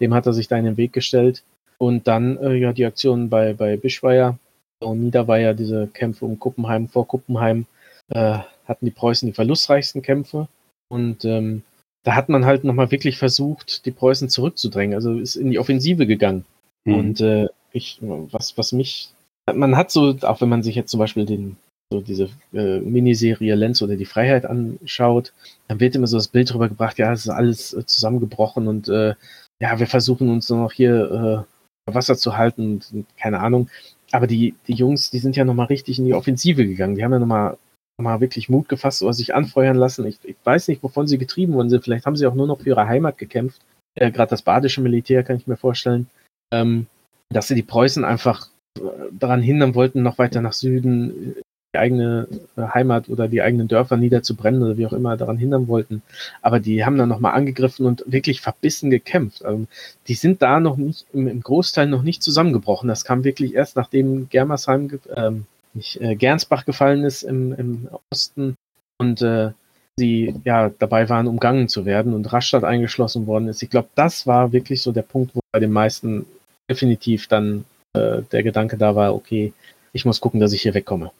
dem hat er sich da in den Weg gestellt. Und dann äh, ja die Aktion bei, bei Bischweier und Niederweier, diese Kämpfe um Kuppenheim, vor Kuppenheim, äh, hatten die Preußen die verlustreichsten Kämpfe. Und ähm, da hat man halt nochmal wirklich versucht, die Preußen zurückzudrängen, also ist in die Offensive gegangen. Mhm. Und äh, ich, was, was mich, man hat so, auch wenn man sich jetzt zum Beispiel den so diese äh, Miniserie Lenz oder die Freiheit anschaut, dann wird immer so das Bild drüber gebracht, ja, es ist alles äh, zusammengebrochen und äh, ja, wir versuchen uns nur noch hier äh, Wasser zu halten und, und, keine Ahnung. Aber die, die Jungs, die sind ja nochmal richtig in die Offensive gegangen. Die haben ja nochmal noch mal wirklich Mut gefasst oder sich anfeuern lassen. Ich, ich weiß nicht, wovon sie getrieben worden sind. Vielleicht haben sie auch nur noch für ihre Heimat gekämpft. Äh, Gerade das badische Militär kann ich mir vorstellen. Ähm, dass sie die Preußen einfach äh, daran hindern wollten, noch weiter nach Süden die eigene äh, Heimat oder die eigenen Dörfer niederzubrennen oder wie auch immer daran hindern wollten. Aber die haben dann nochmal angegriffen und wirklich verbissen gekämpft. Also die sind da noch nicht, im, Großteil noch nicht zusammengebrochen. Das kam wirklich erst nachdem Germersheim, ähm, nicht, äh, Gernsbach gefallen ist im, im Osten und äh, sie ja dabei waren, umgangen zu werden und Rastatt eingeschlossen worden ist. Ich glaube, das war wirklich so der Punkt, wo bei den meisten definitiv dann äh, der Gedanke da war, okay, ich muss gucken, dass ich hier wegkomme.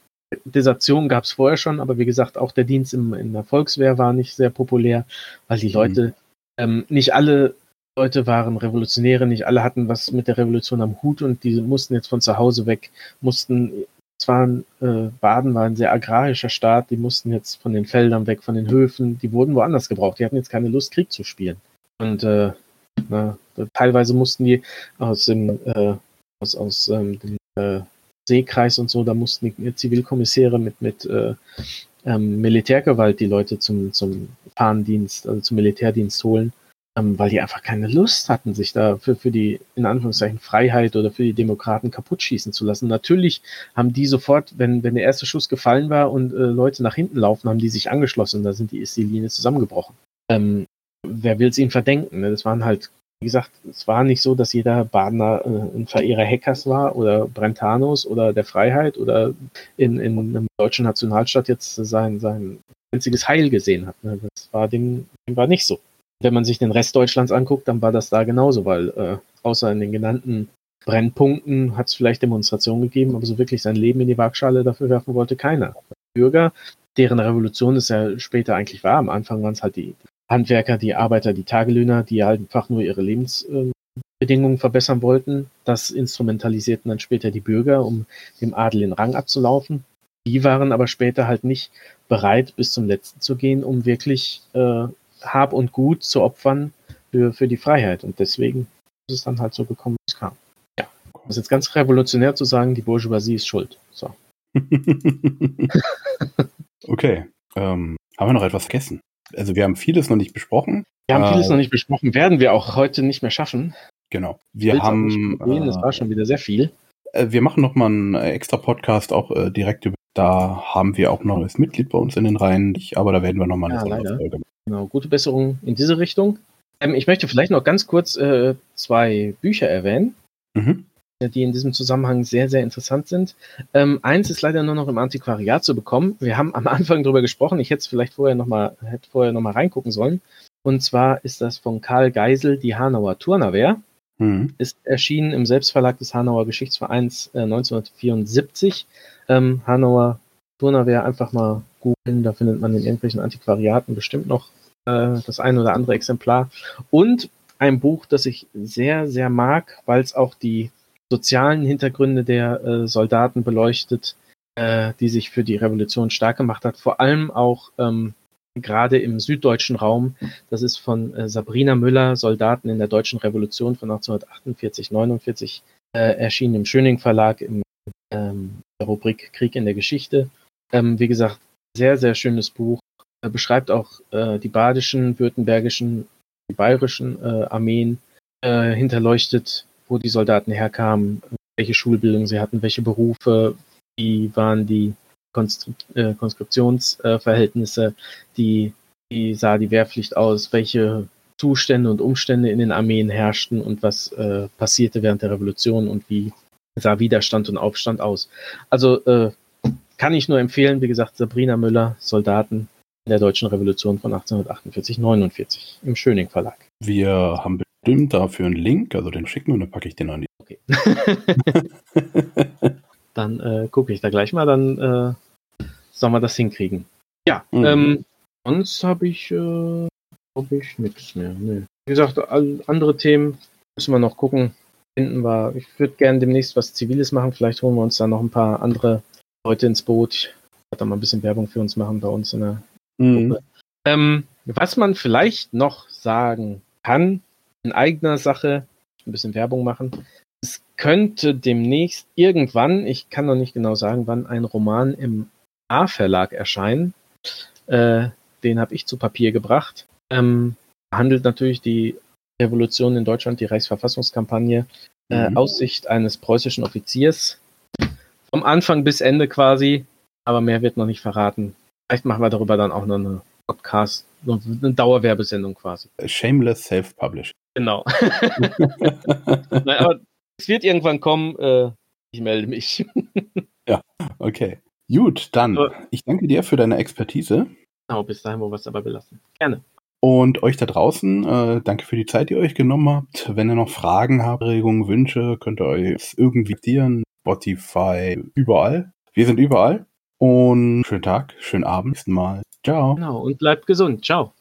Desertion gab es vorher schon, aber wie gesagt, auch der Dienst im, in der Volkswehr war nicht sehr populär, weil die mhm. Leute, ähm, nicht alle Leute waren Revolutionäre, nicht alle hatten was mit der Revolution am Hut und die mussten jetzt von zu Hause weg, mussten, zwar äh, Baden war ein sehr agrarischer Staat, die mussten jetzt von den Feldern weg, von den Höfen, die wurden woanders gebraucht, die hatten jetzt keine Lust, Krieg zu spielen. Und äh, na, teilweise mussten die aus dem, äh, aus, aus ähm, dem äh, Seekreis und so, da mussten die Zivilkommissäre mit, mit äh, ähm, Militärgewalt die Leute zum, zum Fahnendienst, also zum Militärdienst holen, ähm, weil die einfach keine Lust hatten, sich da für, für die, in Anführungszeichen, Freiheit oder für die Demokraten kaputt schießen zu lassen. Natürlich haben die sofort, wenn, wenn der erste Schuss gefallen war und äh, Leute nach hinten laufen, haben die sich angeschlossen, da sind die, ist die Linie zusammengebrochen. Ähm, wer will es ihnen verdenken? Ne? Das waren halt wie gesagt, es war nicht so, dass jeder Badener äh, ein Verehrer Heckers war oder Brentanos oder der Freiheit oder in, in einem deutschen Nationalstaat jetzt sein, sein einziges Heil gesehen hat. Ne? Das war dem, dem war nicht so. Wenn man sich den Rest Deutschlands anguckt, dann war das da genauso, weil äh, außer in den genannten Brennpunkten hat es vielleicht Demonstrationen gegeben, aber so wirklich sein Leben in die Waagschale dafür werfen wollte keiner. Bürger, deren Revolution es ja später eigentlich war, am Anfang waren es halt die Handwerker, die Arbeiter, die Tagelöhner, die halt einfach nur ihre Lebensbedingungen verbessern wollten. Das instrumentalisierten dann später die Bürger, um dem Adel den Rang abzulaufen. Die waren aber später halt nicht bereit, bis zum Letzten zu gehen, um wirklich äh, Hab und Gut zu opfern für, für die Freiheit. Und deswegen ist es dann halt so gekommen, wie es kam. Ja. Das ist jetzt ganz revolutionär zu sagen, die Bourgeoisie ist schuld. So. okay. Ähm, haben wir noch etwas vergessen? Also wir haben vieles noch nicht besprochen. Wir haben äh, vieles noch nicht besprochen, werden wir auch heute nicht mehr schaffen. Genau. Wir haben. Gehen, das war schon wieder sehr viel. Äh, wir machen nochmal einen extra Podcast auch äh, direkt über. Da haben wir auch noch ein Mitglied bei uns in den Reihen, aber da werden wir nochmal eine ja, Folge machen. Genau, gute Besserung in diese Richtung. Ähm, ich möchte vielleicht noch ganz kurz äh, zwei Bücher erwähnen. Mhm die in diesem Zusammenhang sehr, sehr interessant sind. Ähm, eins ist leider nur noch im Antiquariat zu bekommen. Wir haben am Anfang darüber gesprochen. Ich hätte es vielleicht vorher nochmal, hätte vorher noch mal reingucken sollen. Und zwar ist das von Karl Geisel, die Hanauer Turnerwehr. Mhm. Ist erschienen im Selbstverlag des Hanauer Geschichtsvereins äh, 1974. Ähm, Hanauer Turnerwehr einfach mal googeln, da findet man in irgendwelchen Antiquariaten bestimmt noch äh, das ein oder andere Exemplar. Und ein Buch, das ich sehr, sehr mag, weil es auch die sozialen Hintergründe der äh, Soldaten beleuchtet, äh, die sich für die Revolution stark gemacht hat. Vor allem auch ähm, gerade im süddeutschen Raum. Das ist von äh, Sabrina Müller, Soldaten in der deutschen Revolution von 1948, 49, äh, erschienen im Schöning Verlag im ähm, der Rubrik Krieg in der Geschichte. Ähm, wie gesagt, sehr, sehr schönes Buch. Er beschreibt auch äh, die badischen, württembergischen, die bayerischen äh, Armeen, äh, hinterleuchtet, wo die Soldaten herkamen, welche Schulbildung sie hatten, welche Berufe, wie waren die Konskriptionsverhältnisse, die, wie sah die Wehrpflicht aus, welche Zustände und Umstände in den Armeen herrschten und was äh, passierte während der Revolution und wie sah Widerstand und Aufstand aus. Also äh, kann ich nur empfehlen, wie gesagt, Sabrina Müller, Soldaten in der Deutschen Revolution von 1848-49 im Schöning Verlag. Wir haben bestimmt dafür einen Link, also den schicken und dann packe ich den an die. Okay. dann äh, gucke ich da gleich mal, dann sollen wir das hinkriegen. Ja, mhm. ähm, sonst habe ich, äh, glaube ich, nichts mehr. Nee. Wie gesagt, andere Themen müssen wir noch gucken. Finden wir. Ich würde gerne demnächst was Ziviles machen. Vielleicht holen wir uns da noch ein paar andere Leute ins Boot. Ich werde da mal ein bisschen Werbung für uns machen bei uns in der mhm. Gruppe. Ähm, was man vielleicht noch sagen kann, in eigener Sache, ein bisschen Werbung machen. Es könnte demnächst irgendwann, ich kann noch nicht genau sagen, wann ein Roman im A-Verlag erscheinen. Äh, den habe ich zu Papier gebracht. Ähm, handelt natürlich die Revolution in Deutschland, die Reichsverfassungskampagne, äh, mhm. Aussicht eines preußischen Offiziers. Vom Anfang bis Ende quasi, aber mehr wird noch nicht verraten. Vielleicht machen wir darüber dann auch noch eine Podcast, eine Dauerwerbesendung quasi. Shameless Self-Publish. Genau. Nein, aber es wird irgendwann kommen. Äh, ich melde mich. ja, okay. Gut, dann. Ich danke dir für deine Expertise. Genau, bis dahin, wo wir es aber belassen. Gerne. Und euch da draußen, äh, danke für die Zeit, die ihr euch genommen habt. Wenn ihr noch Fragen habt, Regungen, Wünsche, könnt ihr euch irgendwie dieren. Spotify, überall. Wir sind überall. Und schönen Tag, schönen Abend, nächsten Mal. Ciao. Genau, und bleibt gesund. Ciao.